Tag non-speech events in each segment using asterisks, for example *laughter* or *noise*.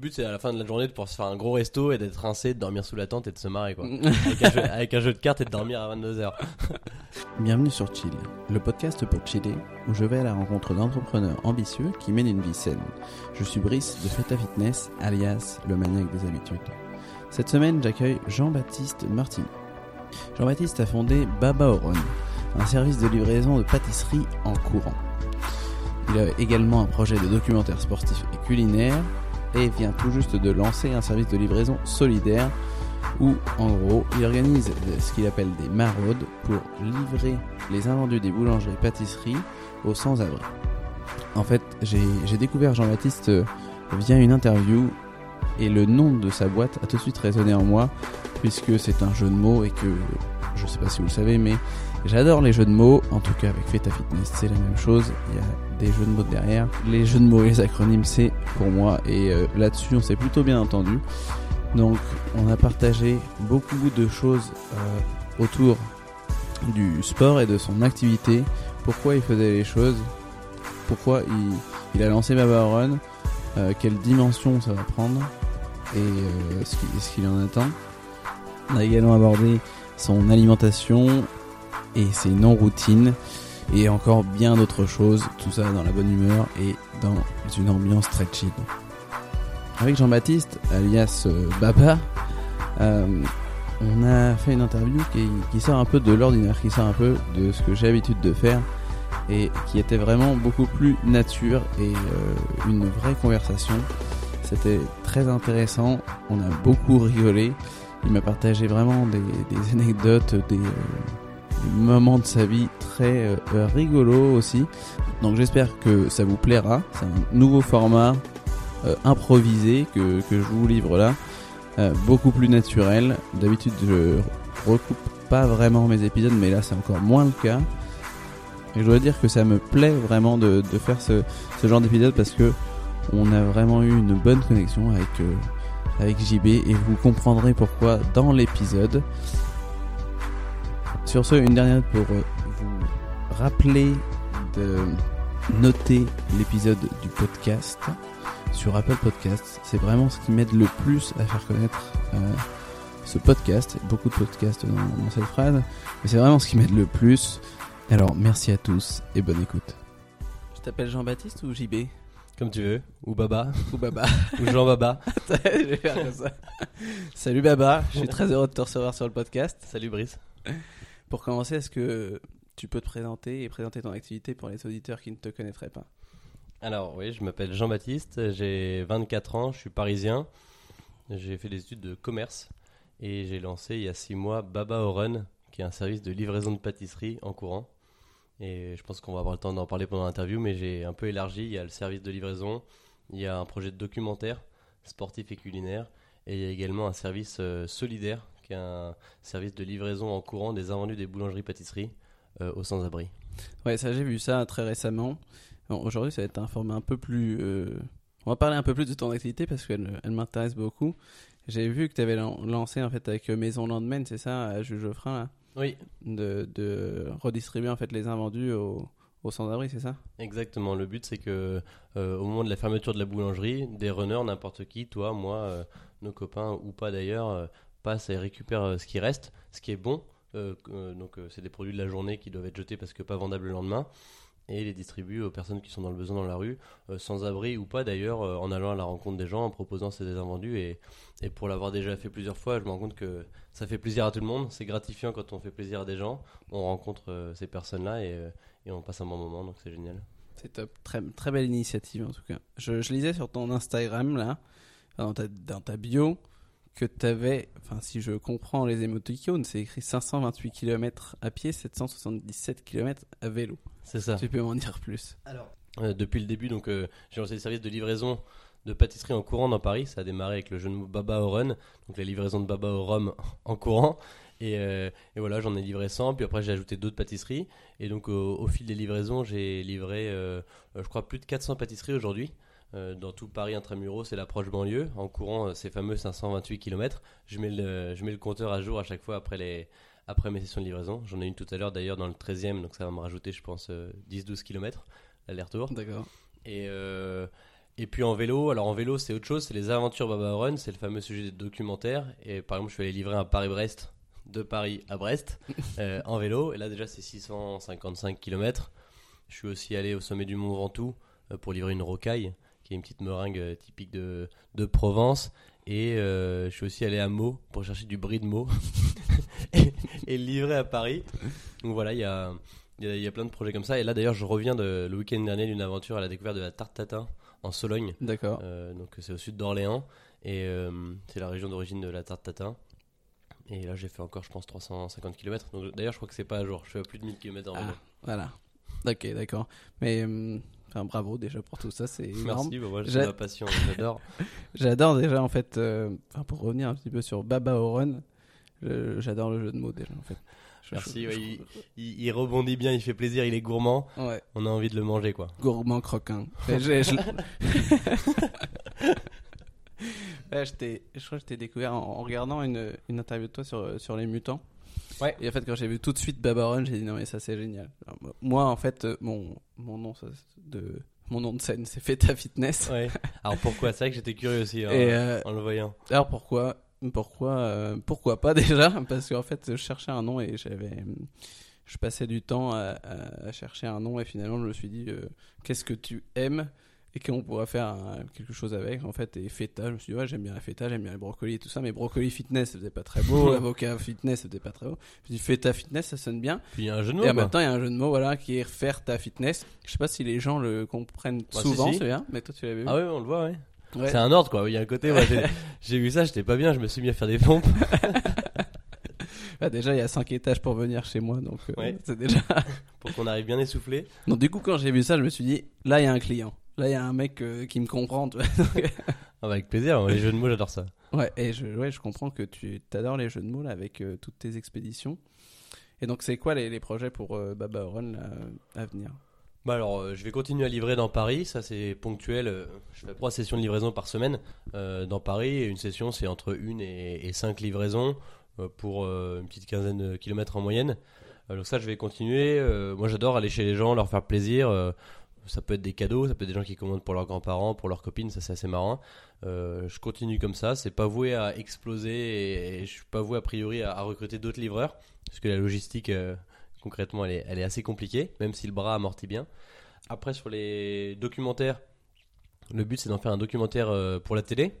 but c'est à la fin de la journée de pouvoir se faire un gros resto et d'être rincé, de dormir sous la tente et de se marrer quoi. *laughs* avec, un jeu, avec un jeu de cartes et de dormir à 22h. *laughs* Bienvenue sur Chill, le podcast pour chiller où je vais à la rencontre d'entrepreneurs ambitieux qui mènent une vie saine. Je suis Brice de Feta Fitness, alias le maniaque des habitudes. Cette semaine, j'accueille Jean-Baptiste Martin. Jean-Baptiste a fondé Baba Oron, un service de livraison de pâtisserie en courant. Il a également un projet de documentaire sportif et culinaire et vient tout juste de lancer un service de livraison solidaire où, en gros, il organise ce qu'il appelle des maraudes pour livrer les invendus des boulangeries et pâtisseries aux sans-abri. En fait, j'ai découvert Jean-Baptiste euh, via une interview et le nom de sa boîte a tout de suite résonné en moi puisque c'est un jeu de mots et que je sais pas si vous le savez mais j'adore les jeux de mots. En tout cas avec Feta Fitness c'est la même chose. Il y a des jeux de mots derrière. Les jeux de mots et les acronymes c'est pour moi. Et euh, là-dessus on s'est plutôt bien entendu. Donc on a partagé beaucoup de choses euh, autour du sport et de son activité. Pourquoi il faisait les choses? Pourquoi il, a lancé Baba Run? Euh, quelle dimension ça va prendre? Et ce qu'il en attend. On a également abordé son alimentation et ses non-routines et encore bien d'autres choses, tout ça dans la bonne humeur et dans une ambiance très chill. Avec Jean-Baptiste, alias euh, Baba, euh, on a fait une interview qui, sort un peu de l'ordinaire, qui sort un peu de ce que j'ai l'habitude de faire et qui était vraiment beaucoup plus nature et euh, une vraie conversation. C'était très intéressant, on a beaucoup rigolé. Il m'a partagé vraiment des, *laughs* anecdotes, des, des, moments de sa vie très euh, rigolos aussi. Donc j'espère que ça vous plaira. C'est un nouveau format euh, improvisé que, que je vous livre là, euh, beaucoup plus naturel. D'habitude je recoupe pas vraiment mes épisodes, mais là c'est encore moins le cas. Et je dois dire que ça me plaît vraiment de, de faire ce, ce genre d'épisode parce que on a vraiment eu une bonne connexion avec, avec JB et vous comprendrez pourquoi dans l'épisode. Sur ce, une dernière pour euh, vous rappeler de noter l'épisode du podcast sur Apple Podcasts. C'est vraiment ce qui m'aide le plus à faire connaître euh, ce podcast. Beaucoup de podcasts dans, dans cette phrase, mais c'est vraiment ce qui m'aide le plus. Alors, merci à tous et bonne écoute. Je t'appelle Jean-Baptiste ou JB Comme tu veux, ou Baba, Ou Baba ou Jean Baba. *laughs* Je vais faire comme ça. Salut Baba, je suis très heureux de te recevoir sur le podcast. Salut Brice. Pour commencer, est-ce que tu peux te présenter et présenter ton activité pour les auditeurs qui ne te connaîtraient pas? Alors oui, je m'appelle Jean-Baptiste, j'ai 24 ans, je suis parisien. J'ai fait des études de commerce et j'ai lancé il y a 6 mois Baba Oren, qui est un service de livraison de pâtisserie en courant. Et je pense qu'on va avoir le temps d'en parler pendant l'interview, mais j'ai un peu élargi. Il y a le service de livraison, il y a un projet de documentaire sportif et culinaire, et il y a également un service euh, solidaire, qui est un service de livraison en courant des invendus des boulangeries-pâtisseries euh, aux sans-abri. Ouais, ça j'ai vu ça très récemment. Bon, Aujourd'hui, ça va être un format un peu plus. euh, On va parler un peu plus de ton activité parce qu'elle elle m'intéresse beaucoup. J'ai vu que tu avais lancé en fait avec Maison Landman, c'est ça, à Jules Geoffrin, là, Oui, de, de redistribuer en fait les invendus aux, aux sans-abri, c'est ça? Exactement. Le but, c'est que euh, au moment de la fermeture de la boulangerie, des runners, n'importe qui, toi, moi, euh, nos copains ou pas d'ailleurs, passent et récupèrent euh, ce qui reste, ce qui est bon. Euh, euh, donc, c'est des produits de la journée qui doivent être jetés parce que pas vendables le lendemain. Et les distribuent aux personnes qui sont dans le besoin dans la rue, sans abri ou pas d'ailleurs, en allant à la rencontre des gens, en proposant ces invendus. Et, pour l'avoir déjà fait plusieurs fois, je me rends compte que ça fait plaisir à tout le monde. C'est gratifiant quand on fait plaisir à des gens. On rencontre ces personnes-là et, on passe un bon moment, donc c'est génial. C'est top. Très, très belle initiative en tout cas. Je, lisais sur ton Instagram là, dans ta bio, que tu avais, enfin si je comprends les émoticônes, c'est écrit 528 km à pied, 777 km à vélo. C'est ça. Tu peux m'en dire plus Alors, euh, depuis le début, donc euh, j'ai lancé des services de livraison de pâtisserie en courant dans Paris. Ça a démarré avec le jeu de mots Baba au Run, donc la livraison de Baba au Rhum *laughs* en courant. Et, euh, et voilà, j'en ai livré 100, puis après j'ai ajouté d'autres pâtisseries. Et donc au, au fil des livraisons, j'ai livré, je crois, plus de 400 pâtisseries aujourd'hui. Euh, dans tout Paris intramuros, c'est l'approche banlieue. En courant euh, ces fameux 528 km, je mets, le, je mets le compteur à jour à chaque fois après, les, après mes sessions de livraison. J'en ai une tout à l'heure d'ailleurs dans le 13e, donc ça va me rajouter, je pense, euh, 10-12 km aller-retour. D'accord. Et, euh, Et puis en vélo, alors en vélo c'est autre chose, c'est les aventures Baba Run, c'est le fameux sujet des documentaires. Et par exemple, je suis allé livrer un Paris-Brest de Paris à Brest *laughs* euh, en vélo. Et là déjà c'est 655 km. Je suis aussi allé au sommet du Mont Ventoux euh, pour livrer une rocaille, qui est une petite meringue euh, typique de, de Provence. Et euh, je suis aussi allé à Meaux pour chercher du brie de Meaux *laughs* et, et le livrer à Paris. Donc voilà, il y a, y, a, il y a plein de projets comme ça. Et là d'ailleurs, je reviens de, le week-end dernier d'une aventure à la découverte de la tarte tatin en Sologne. D'accord. Euh, donc c'est au sud d'Orléans et euh, c'est la région d'origine de la tarte tatin. Et là j'ai fait encore je pense 350 km. Donc d'ailleurs je crois que c'est pas à jour. Je fais à plus de 1000 km en vélo. Ah, voilà. Ok, d'accord. Mais euh, enfin, bravo déjà pour tout ça, c'est énorme. Merci, bah, moi J'ai- ma passion, j'adore. *laughs* J'adore déjà en fait. euh, enfin, pour revenir un petit peu sur Baba Oron, je- j'adore le jeu de mots déjà en fait. Je- Merci, je- ouais, je- il, il- il rebondit bien, il fait plaisir, il est gourmand. ouais. On a envie de le manger quoi. Gourmand croquin. *laughs* Je crois que je t'ai découvert en, en regardant une, une interview de toi sur, sur les mutants. Ouais. Et en fait, quand j'ai vu tout de suite Babaron, j'ai dit non, mais ça c'est génial. Alors, moi, en fait, euh, mon, mon, nom, ça, de, mon nom de scène, c'est Feta Fitness. Ouais. *laughs* Alors pourquoi? C'est vrai que j'étais curieux aussi hein, Et euh, en le voyant. alors pourquoi pourquoi euh, pourquoi pas *laughs* déjà? Parce qu'en fait, je cherchais un nom et j'avais. Je passais du temps à, à- à chercher un nom et finalement, je me suis dit euh, qu'est-ce que tu aimes? Et qu'on pourrait faire quelque chose avec en fait et feta je me suis dit ouais j'aime bien la feta j'aime bien les brocolis et tout ça mais brocoli fitness ça faisait pas très beau *laughs* avocat fitness ça faisait pas très beau je me suis dit feta fitness ça sonne bien Puis il y a un jeu de mots. et en même temps il y a un jeu de mots voilà qui est faire ta fitness je sais pas si les gens le comprennent Bah, souvent si, si. mais toi tu l'avais vu Ah ouais, on le voit, ouais. Ouais. C'est un ordre quoi. Il y a un côté, j'ai- *laughs* j'ai vu ça, j'étais pas bien, je me suis mis à faire des pompes. *laughs* Bah, déjà il y a 5 étages pour venir chez moi donc euh, Ouais. c'est déjà pour qu'on arrive bien essoufflé. Donc du coup quand j'ai vu ça je me suis dit là il y a un client là il y a un mec euh, qui me comprend tu vois. *laughs* Ah bah, avec plaisir, les jeux de mots, j'adore ça. ouais et je ouais je comprends que tu adores les jeux de mots là avec euh, toutes tes expéditions et donc c'est quoi les, les projets pour euh, Baba là, à venir? Bah alors, euh, je vais continuer à livrer dans Paris, ça c'est ponctuel. Je fais trois sessions de livraison par semaine dans Paris. Et une session, c'est entre une et, et cinq livraisons pour une petite quinzaine de kilomètres en moyenne. Donc ça, je vais continuer. Moi, j'adore aller chez les gens, leur faire plaisir. Ça peut être des cadeaux, ça peut être des gens qui commandent pour leurs grands-parents, pour leurs copines, ça c'est assez marrant. Euh, je continue comme ça, c'est pas voué à exploser et, et je suis pas voué a priori à, à recruter d'autres livreurs, parce que la logistique, euh, concrètement, elle est, elle est assez compliquée, même si le bras amortit bien. Après, sur les documentaires, le but c'est d'en faire un documentaire euh, pour la télé.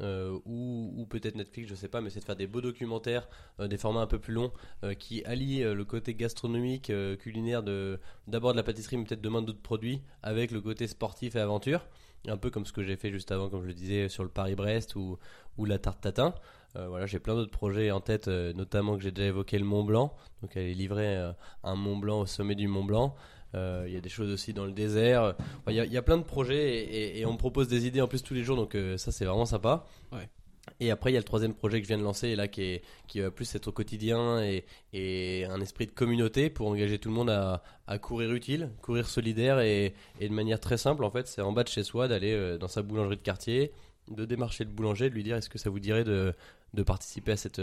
Euh, ou, ou peut-être Netflix, je sais pas, mais c'est de faire des beaux documentaires, euh, des formats un peu plus longs, euh, qui allient le côté gastronomique, culinaire de d'abord de la pâtisserie, mais peut-être demain d'autres produits, avec le côté sportif et aventure, un peu comme ce que j'ai fait juste avant, comme je le disais, sur le Paris-Brest ou, ou la tarte tatin. Voilà, j'ai plein d'autres projets en tête, notamment que j'ai déjà évoqué le Mont Blanc, donc aller livrer un Mont Blanc au sommet du Mont Blanc. Euh, Il y a des choses aussi dans le désert. Enfin, Il y, a- il y a plein de projets et, et- et on me propose des idées en plus tous les jours, donc euh, ça c'est vraiment sympa. Ouais. Et après, il y a le troisième projet que je viens de lancer, et là, qui, est, qui va plus être au quotidien et, et un esprit de communauté pour engager tout le monde à, à courir utile, courir solidaire et, et de manière très simple. En fait, c'est en bas de chez soi d'aller euh, dans sa boulangerie de quartier, de démarcher le boulanger, de lui dire est-ce que ça vous dirait de, de participer à cette,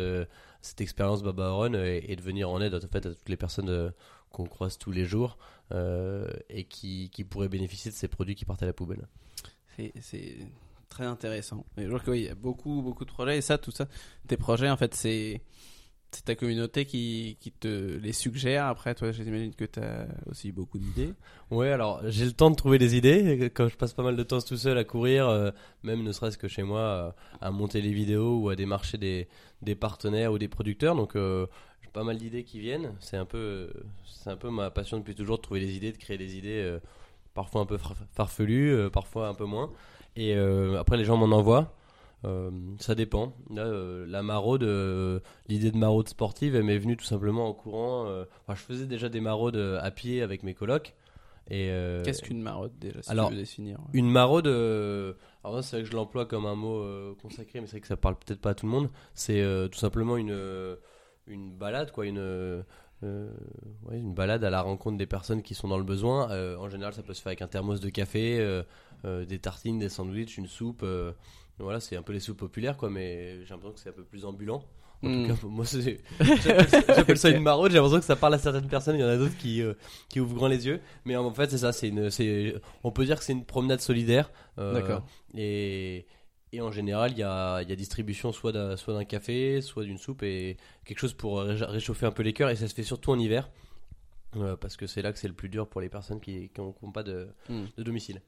cette expérience Baba Run et, et de venir en aide en fait, à toutes les personnes qu'on croise tous les jours euh, et qui, qui pourraient bénéficier de ces produits qui partent à la poubelle. C'est- très intéressant. Et je vois qu'il y a beaucoup, beaucoup de projets. Et ça, tout ça, tes projets, en fait, c'est c'est ta communauté qui, qui te les suggère. Après, toi, j'imagine que tu as aussi beaucoup d'idées. Ouais, alors j'ai le temps de trouver des idées. Quand je passe pas mal de temps tout seul à courir, euh, même ne serait-ce que chez moi, euh, à monter les vidéos ou à démarcher des, des partenaires ou des producteurs. Donc euh, pas mal d'idées qui viennent. C'est un peu, c'est un peu ma passion depuis toujours de trouver des idées, de créer des idées, euh, parfois un peu far- farfelues, euh, parfois un peu moins. Et euh, après les gens m'en envoient. Ça dépend. Là, la maraude, l'idée de maraude sportive, elle m'est venue tout simplement en courant. enfin, je faisais déjà des maraudes à pied avec mes colocs. Et Qu'est-ce qu'une marotte déjà si alors, tu veux définir ouais. une maraude, alors c'est vrai que je l'emploie comme un mot consacré, mais c'est vrai que ça parle peut-être pas à tout le monde. C'est tout simplement une, une balade, quoi, une, euh, ouais, une balade à la rencontre des personnes qui sont dans le besoin. Euh, en général, ça peut se faire avec un thermos de café, euh, euh, des tartines, des sandwichs, une soupe. euh, voilà, c'est un peu les soupes populaires, quoi, mais j'ai l'impression que c'est un peu plus ambulant En Hmm. tout cas, moi, *laughs* j'appelle ça- une maraude. J'ai l'impression que ça parle à certaines personnes. Il y en a d'autres qui, euh, qui ouvrent grand les yeux. Mais en fait, c'est ça. C'est on peut dire que c'est une promenade solidaire. euh, D'accord. Et, et en général, il y a, il y a distribution soit d'un, soit d'un café, soit d'une soupe et quelque chose pour ré- réchauffer un peu les cœurs. Et ça se fait surtout en hiver. euh, parce que c'est là que c'est le plus dur pour les personnes qui n'ont pas de, Hmm. de domicile.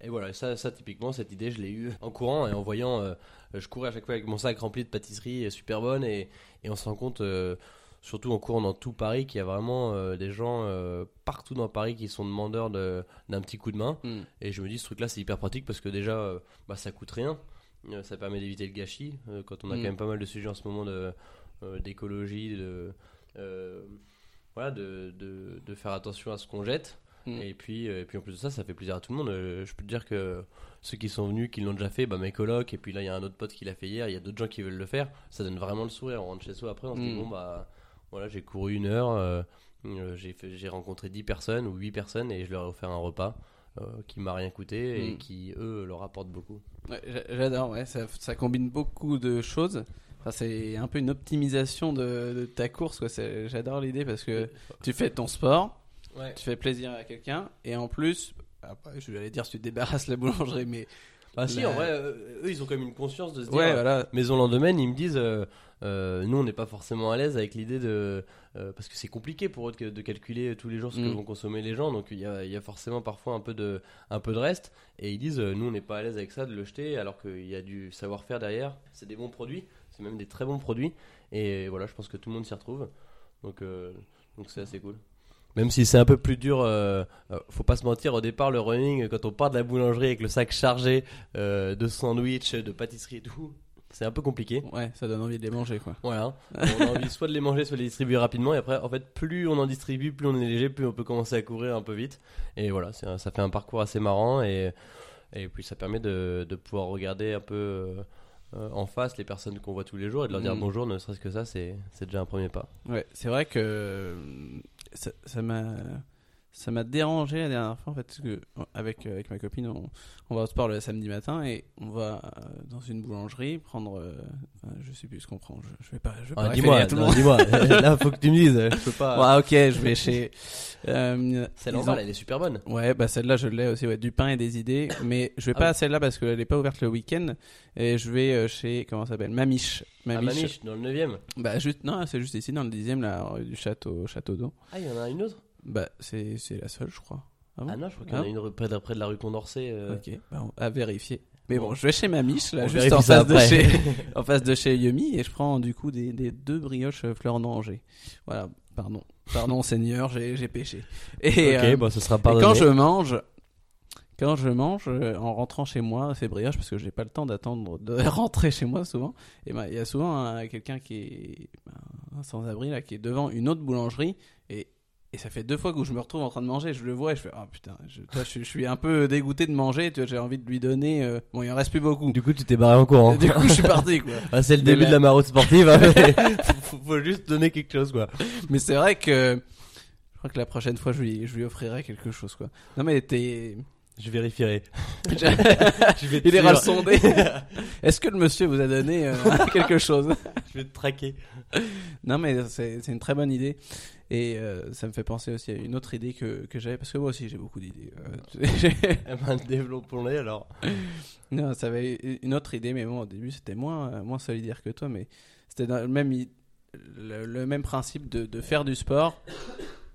Et voilà, ça, ça typiquement, cette idée, je l'ai eue en courant et en voyant. euh, je courais à chaque fois avec mon sac rempli de pâtisseries super bonnes et, et on se rend compte, euh, surtout en courant dans tout Paris, qu'il y a vraiment euh, des gens euh, partout dans Paris qui sont demandeurs de- d'un petit coup de main. Hmm. Et je me dis, ce truc-là, c'est hyper pratique parce que déjà, euh, bah, ça coûte rien. Euh, ça permet d'éviter le gâchis. euh, quand on a Mm. quand même pas mal de sujets en ce moment de, euh, d'écologie, de, voilà, de, de, de faire attention à ce qu'on jette. Mm. Et, puis, et puis en plus de ça, ça fait plaisir à tout le monde. Je peux te dire que ceux qui sont venus, qui l'ont déjà fait, bah, mes colocs, et puis là, il y a un autre pote qui l'a fait hier, il y a d'autres gens qui veulent le faire. Ça donne vraiment le sourire. On rentre chez soi après, on se dit, Mm. bon, bah voilà, j'ai couru une heure, euh, j'ai rencontré 10 personnes ou 8 personnes et je leur ai offert un repas. Euh, qui m'a rien coûté et Mm. qui eux leur apportent beaucoup. Ouais, J'adore, ouais, ça, ça combine beaucoup de choses. Enfin, c'est un peu une optimisation de, de ta course. J'adore l'idée parce que tu fais ton sport, Ouais. tu fais plaisir à quelqu'un, et en plus, après, je vais dire, si tu débarrasses la boulangerie, mais Ah si, en vrai, euh, eux ils ont quand même une conscience de se dire. ouais, euh, voilà. Maison Lendemain, ils me disent, euh, euh, nous on n'est pas forcément à l'aise avec l'idée de, euh, parce que c'est compliqué pour eux de, de calculer tous les jours ce que Mm. vont consommer les gens, donc il y a, il y a forcément parfois un peu de, un peu de reste, et ils disent, euh, nous on n'est pas à l'aise avec ça de le jeter, alors qu'il y a du savoir-faire derrière. C'est des bons produits, c'est même des très bons produits, et voilà, je pense que tout le monde s'y retrouve, donc donc c'est assez cool. Même si c'est un peu plus dur, euh, euh, faut pas se mentir, au départ le running, quand on part de la boulangerie avec le sac chargé euh, de sandwich, de pâtisserie et tout, c'est un peu compliqué. Ouais, ça donne envie de les manger, quoi. Voilà, on a envie soit de les manger, soit de les distribuer rapidement. Et après, en fait, plus on en distribue, plus on est léger, plus on peut commencer à courir un peu vite. Et voilà, ça fait un parcours assez marrant. Et, et puis ça permet de, de pouvoir regarder un peu euh, euh, en face les personnes qu'on voit tous les jours et de leur dire Mm. bonjour, ne serait-ce que ça, c'est déjà un premier pas. Ouais, c'est vrai que euh, ça m'a ça m'a dérangé la dernière fois en fait parce que euh, avec avec ma copine on, on va au sport le samedi matin et on va euh, dans une boulangerie prendre euh, enfin, je sais plus ce qu'on prend je, je vais pas je vais Ah, dis-moi, à tout le non, monde. dis-moi. *laughs* Là, faut que tu me dises. Je peux pas. Ouais, ok je vais chez euh, Celle ils en bas, ont- elle est super bonne. Ouais, bah celle-là je l'ai aussi, ouais, du pain et des idées. Mais je vais Ah pas oui. à celle-là parce qu'elle est pas ouverte le week-end. Et je vais euh, chez, comment ça s'appelle? Mamiche. Ah, Mamiche. Maniche, dans le 9ème. Bah juste, non, c'est juste ici dans le dixième, la rue du château, château d'eau. Ah, il y en a une autre? Bah c'est c'est la seule, je crois. Ah bon Ah non, je crois qu'il y en Ah a une près de, près de la rue Condorcet. euh. Ok, bah, on- à vérifier. Mais bon, je vais chez Mamiche, là, On juste en face, de chez, *laughs* en face de chez Yumi, et je prends du coup des, des deux brioches euh, fleur d'Angers. Voilà, pardon. Pardon *laughs* Seigneur, j'ai péché. Et, ok, euh, bon, ce sera Et pardonné. quand je mange, quand je mange en rentrant chez moi, ces brioches, parce que j'ai pas le temps d'attendre de *laughs* rentrer chez moi souvent, et ben il y a souvent un- quelqu'un qui est ben, sans-abri là, qui est devant une autre boulangerie, et, et ça fait deux fois que je me retrouve en train de manger, je le vois et je fais oh putain, je, toi, je, je suis un peu dégoûté de manger, tu vois, j'ai envie de lui donner, euh, bon il en reste plus beaucoup. Du coup, tu t'es barré en courant. Du coup, je suis parti quoi. *laughs* Ah, c'est le Mais début de la maraude sportive. hein, mais *laughs* faut, faut juste donner quelque chose, quoi. Mais c'est vrai que je crois que la prochaine fois, je lui, je lui offrirai quelque chose quoi. Non mais t'es Je vérifierai. *laughs* Je- vais Il ira le sonder. Est-ce que le monsieur vous a donné euh, quelque chose? Je vais te traquer. Non, mais c'est c'est une très bonne idée. Et euh, ça me fait penser aussi à une autre idée que, que j'avais, parce que moi aussi j'ai beaucoup d'idées. Euh, *laughs* Eh ben, développons-les alors. non, ça avait une autre idée, mais bon, au début c'était moins, euh, moins solidaire que toi, mais c'était le même, le, le même principe de, de faire du sport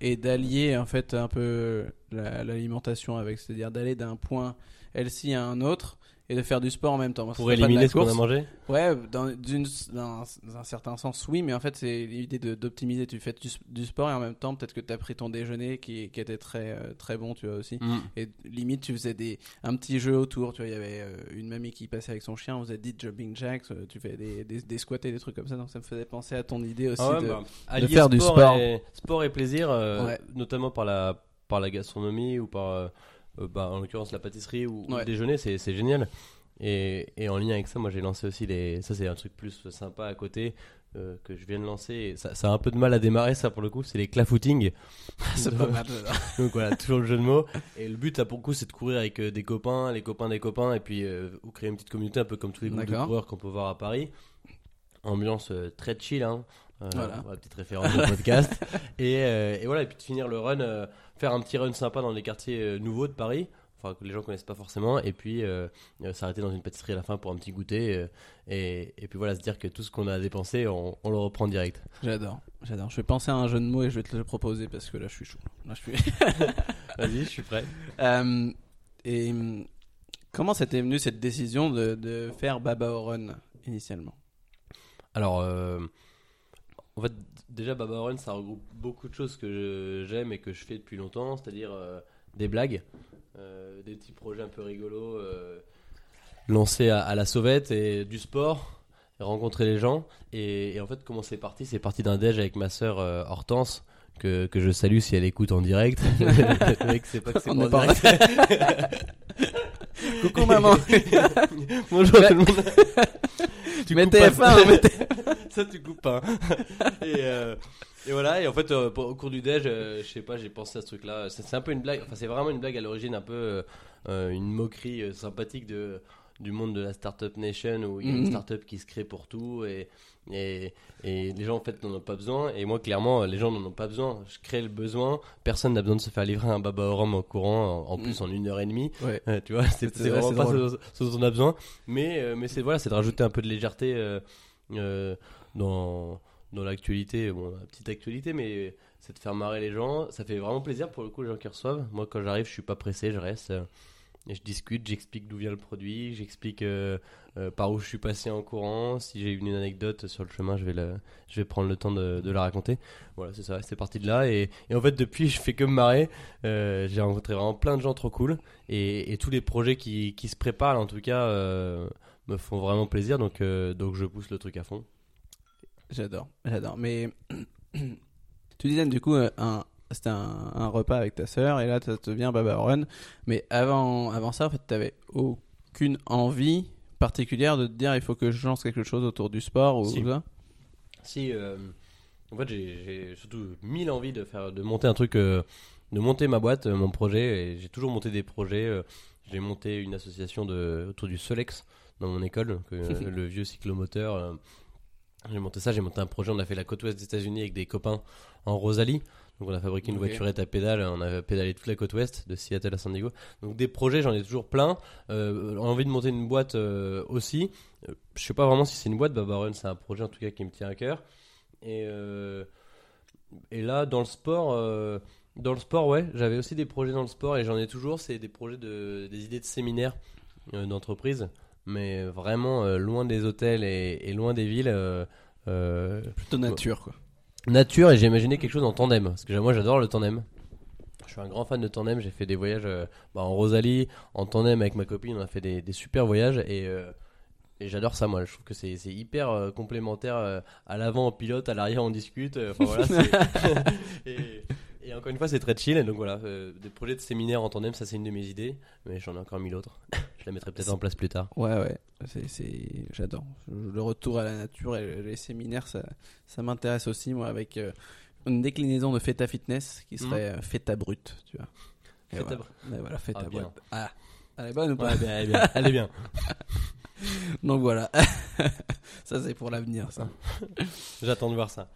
et d'allier en fait un peu la- l'alimentation avec, c'est-à-dire d'aller d'un point LC à un autre et de faire du sport en même temps. Pour éliminer ce qu'on a mangé Ouais, dans, un certain sens, oui, mais en fait, c'est l'idée d'optimiser. Tu fais du, du sport et en même temps, peut-être que tu as pris ton déjeuner qui, qui était très, euh, très bon, tu vois aussi. Et limite, tu faisais des, un petit jeu autour. Tu vois, il y avait euh, une mamie qui passait avec son chien, on faisait 10 jumping jacks, euh, tu fais des, des, des squats et des trucs comme ça. Donc, ça me faisait penser à ton idée aussi. Ah ouais, de... bah, faire du sport. Et, sport et plaisir, euh, Ouais. notamment par la, par la gastronomie ou par, euh, bah, en l'occurrence, la pâtisserie ou, le déjeuner, c'est c'est génial. Et, et en lien avec ça, moi j'ai lancé aussi les. Ça, c'est un truc plus sympa à côté euh, que je viens de lancer. Ça, ça a un peu de mal à démarrer, ça pour le coup, c'est les clafooting. *laughs* c'est pas mal. *laughs* Donc voilà, toujours le jeu de mots. *laughs* Et le but là pour le coup, c'est de courir avec euh, des copains, les copains des copains, et puis euh, ou créer une petite communauté un peu comme tous les groupes de coureurs qu'on peut voir à Paris. ambiance euh, très chill. Hein. Euh, Voilà. petite référence au podcast. *laughs* et, euh, et voilà, et puis de finir le run, euh, faire un petit run sympa dans les quartiers nouveaux de Paris, enfin que les gens connaissent pas forcément, et puis s'arrêter dans une pâtisserie à la fin pour un petit goûter, et, et puis voilà, se dire que tout ce qu'on a dépensé, on, on le reprend direct. J'adore, j'adore. Je vais penser à un jeu de mots et je vais te le proposer parce que là je suis chaud. Là, je suis... *laughs* *laughs* Vas-y, je suis prêt. Et hum, comment c'était venu cette décision de, de faire Baba Run initialement? Alors, en fait, déjà, Baba Run, ça regroupe beaucoup de choses que j'aime et que je fais depuis longtemps, c'est-à-dire euh, des blagues, euh, des petits projets un peu rigolos euh, lancés à, à la sauvette et du sport, et rencontrer les gens. Et, et en fait, comment c'est parti? C'est parti d'un déj avec ma sœur euh, Hortense. Que, que je salue si elle écoute en direct. *laughs* Le mec sait pas que c'est On pas n'est en direct. *laughs* Coucou maman *laughs* Bonjour tout le monde. Tu Mais coupes pas- TF1, mais *laughs* ça tu coupes pas. et, euh, et voilà, et en fait, euh, au cours du déj, euh, je sais pas, j'ai pensé à ce truc-là. C'est c'est un peu une blague, enfin, c'est vraiment une blague à l'origine, un peu une moquerie sympathique de, du monde de la Startup Nation où il y a une Mhm. startup qui se crée pour tout et, et, et les gens en fait n'en ont pas besoin. Et moi, clairement, les gens n'en ont pas besoin. Je crée le besoin, personne n'a besoin de se faire livrer un baba au courant, en, en plus en une heure et demie. Ouais. Euh, tu vois, c'est C'est c'est vrai, vraiment pas ce, ce dont on a besoin. Mais, euh, mais c'est voilà, c'est de rajouter un peu de légèreté euh, euh, dans, dans l'actualité. Bon, la petite actualité, mais c'est de faire marrer les gens. Ça fait vraiment plaisir pour le coup, les gens qui reçoivent. Moi, quand j'arrive, je suis pas pressé, je reste. Et je discute, j'explique d'où vient le produit, j'explique euh, euh, par où je suis passé en courant. Si j'ai une anecdote sur le chemin, je vais, je vais prendre le temps de, la raconter. Voilà, c'est ça, c'est parti de là. Et, en fait, depuis, je fais que me marrer. Euh, j'ai rencontré vraiment plein de gens trop cool. Et, tous les projets qui, se préparent, en tout cas, me font vraiment plaisir. Donc, donc je pousse le truc à fond. J'adore, j'adore. Mais *clears throat* tu disais du coup un c'était un, un repas avec ta sœur et là ça te vient Baba Run. Mais avant avant ça en fait t'avais aucune envie particulière de te dire il faut que je lance quelque chose autour du sport ou Si. ça. Si, euh, en fait, j'ai surtout mille envies de faire, de monter un truc, euh, de monter ma boîte, euh, mon projet. Et j'ai toujours monté des projets. j'ai monté une association de, autour du Solex dans mon école, *laughs* le vieux cyclomoteur. j'ai monté ça, j'ai monté un projet. On a fait la côte ouest des États-Unis avec des copains en Rosalie. Donc on a fabriqué une voiturette à pédale, on a pédalé toute la côte ouest de Seattle à San Diego. Donc des projets, j'en ai toujours plein. Euh, envie de monter une boîte euh, aussi. Euh, je sais pas vraiment si c'est une boîte, Baba Run, c'est un projet en tout cas qui me tient à cœur. Et, euh, et là, dans le sport, euh, dans le sport, ouais, j'avais aussi des projets dans le sport et j'en ai toujours. C'est des projets de, des idées de séminaires d'entreprise, mais vraiment loin des hôtels et, et loin des villes. euh, Plutôt nature quoi. Nature et j'ai imaginé quelque chose en tandem parce que moi j'adore le tandem. Je suis un grand fan de tandem. J'ai fait des voyages euh, bah, en Rosalie, en tandem avec ma copine. On a fait des, des super voyages et, euh, et j'adore ça. Moi, je trouve que c'est hyper euh, complémentaire. à l'avant, on pilote, à l'arrière, on discute. Enfin voilà. *laughs* *laughs* et, et encore une fois, c'est très chill. Et donc voilà, des projets de séminaire en tandem, ça c'est une de mes idées. Mais j'en ai encore mille autres. Je la mettrai peut-être en place plus tard. Ouais ouais, c'est j'adore. Le retour à la nature et les séminaires ça ça m'intéresse aussi moi avec euh, une déclinaison de Feta Fitness qui serait euh, Feta Brut, tu vois. Et Feta voilà. Mais voilà, Feta Ah. Brut. Ah, elle est bonne ou pas? Ouais, bien, elle est bien. Elle est bien. *laughs* Donc voilà. *laughs* ça c'est pour l'avenir ça. *laughs* J'attends de voir ça.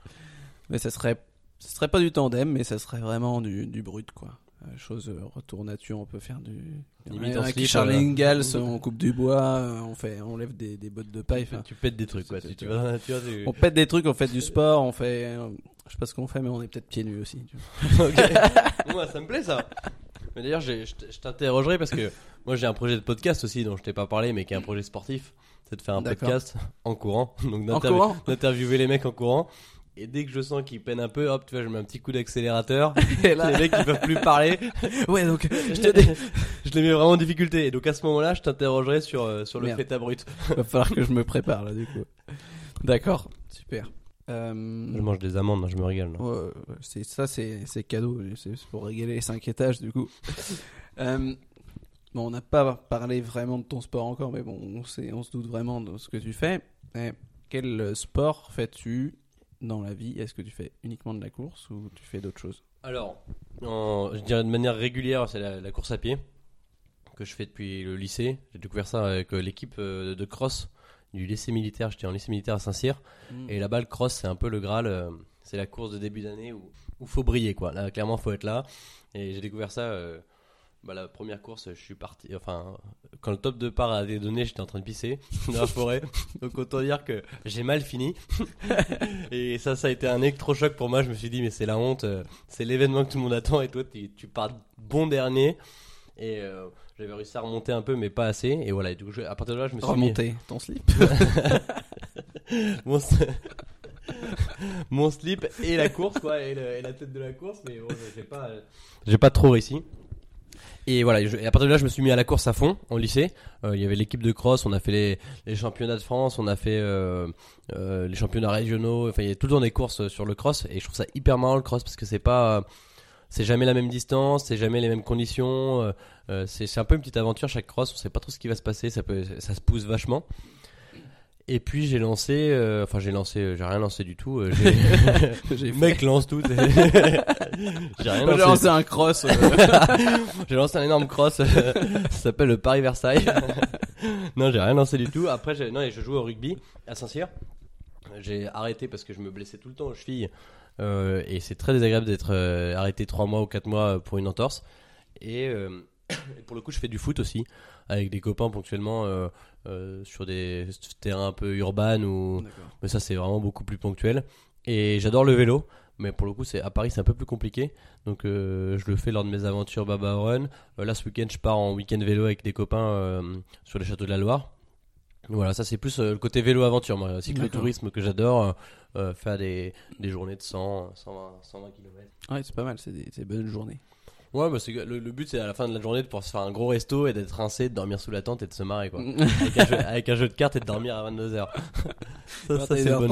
Mais ça serait ça serait pas du tandem mais ça serait vraiment du, du brut quoi. Euh, Chose euh, retour nature, on peut faire du Limite en slip, Charlie euh, Ingalls, *laughs* on coupe du bois, euh, on fait on lève des, des bottes de paille, enfin, tu pètes des trucs quoi. Tu, vas dans la nature, tu- on pète des trucs, on fait du sport, on fait je sais pas ce qu'on fait mais on est peut-être pieds nus aussi. *laughs* Moi, ça me plaît ça. Mais d'ailleurs, je je t'interrogerai parce que moi j'ai un projet de podcast aussi dont je t'ai pas parlé, mais qui est un projet sportif. C'est de faire un podcast en courant. *laughs* Donc d'interviewer les mecs en courant. Et dès que je sens qu'ils peinent un peu, hop, tu vois, je mets un petit coup d'accélérateur. *laughs* Et là, les mecs ils peuvent plus parler. *laughs* ouais donc Je, te- *laughs* je les mets vraiment en difficulté. Et donc à ce moment-là, je t'interrogerai sur, euh, sur le Merde. feta brut. va falloir que je me prépare là du coup. D'accord, super. Euh, Je mange des amandes, hein, je me régale. Ouais, ouais, c'est ça, c'est cadeau. C'est pour régaler les 5 étages du coup. Euh, bon, on n'a pas parlé vraiment de ton sport encore, mais bon, on, sait, on se doute vraiment de ce que tu fais. Quel sport fais-tu dans la vie Est-ce que tu fais uniquement de la course ou tu fais d'autres choses? Alors, en- je dirais de manière régulière, c'est la, la course à pied que je fais depuis le lycée. J'ai découvert ça avec euh, l'équipe euh, de cross du lycée militaire. J'étais en lycée militaire à Saint-Cyr. Mm. Et là-bas, le cross, c'est un peu le Graal. euh, c'est la course de début d'année où il faut briller, quoi. Là, clairement, faut être là. Et j'ai découvert ça. euh, bah, la première course, je suis parti. Enfin, quand le top de part a été donné, j'étais en train de pisser *laughs* dans la forêt. Donc autant dire que j'ai mal fini. *laughs* et ça, ça a été un électrochoc pour moi. Je me suis dit, mais c'est la honte. euh, C'est l'événement que tout le monde attend. Et toi, tu, pars bon dernier. Et euh, j'avais réussi à remonter un peu, mais pas assez. Et voilà. Et du coup, je- à partir de là, je me suis mis- Remonter ton slip. *laughs* mon, slip et la course quoi et, le- et la tête de la course mais bon, j'ai pas j'ai pas trop réussi et voilà et à partir de là je me suis mis à la course à fond en lycée Euh, il y avait l'équipe de cross on a fait les, les championnats de France on a fait euh, euh, les championnats régionaux enfin il y a tout le temps des courses sur le cross et je trouve ça hyper marrant le cross parce que c'est pas c'est jamais la même distance, c'est jamais les mêmes conditions. euh, euh, c'est c'est un peu une petite aventure chaque cross. On sait pas trop ce qui va se passer. Ça peut, ça se pousse vachement. Et puis j'ai lancé, euh, enfin j'ai lancé, euh, j'ai rien lancé du tout. euh, j'ai- *laughs* *laughs* mec lance tout. *laughs* j'ai rien J'ai lancé. lancé un cross. J'ai lancé un énorme cross. ça s'appelle le Paris Versailles. non, j'ai rien lancé du tout. Après, non, et je jouais au rugby à Saint-Cyr. J'ai arrêté parce que je me blessais tout le temps aux chevilles. Euh, et c'est très désagréable d'être arrêté 3 mois ou 4 mois pour une entorse. Et, *coughs* et pour le coup, je fais du foot aussi avec des copains ponctuellement euh, euh, sur des terrains un peu urbains ou mais ça c'est vraiment beaucoup plus ponctuel. Et j'adore le vélo mais pour le coup c'est à Paris c'est un peu plus compliqué. Donc euh, je le fais lors de mes aventures Baba Run. Là ce week-end je pars en week-end vélo avec des copains sur les châteaux de la Loire. Voilà ça c'est plus le côté vélo aventure moi. Cyclotourisme que j'adore faire des, des journées de 100 120 120 km Ouais, c'est pas mal, c'est des, c'est des bonnes journées. Ouais bah, c'est- le, le but c'est à la fin de la journée de pouvoir se faire un gros resto et d'être rincé de dormir sous la tente et de se marrer quoi *laughs* avec, un jeu, avec un jeu de cartes et de dormir à 22h *laughs* ça, ça c'est le.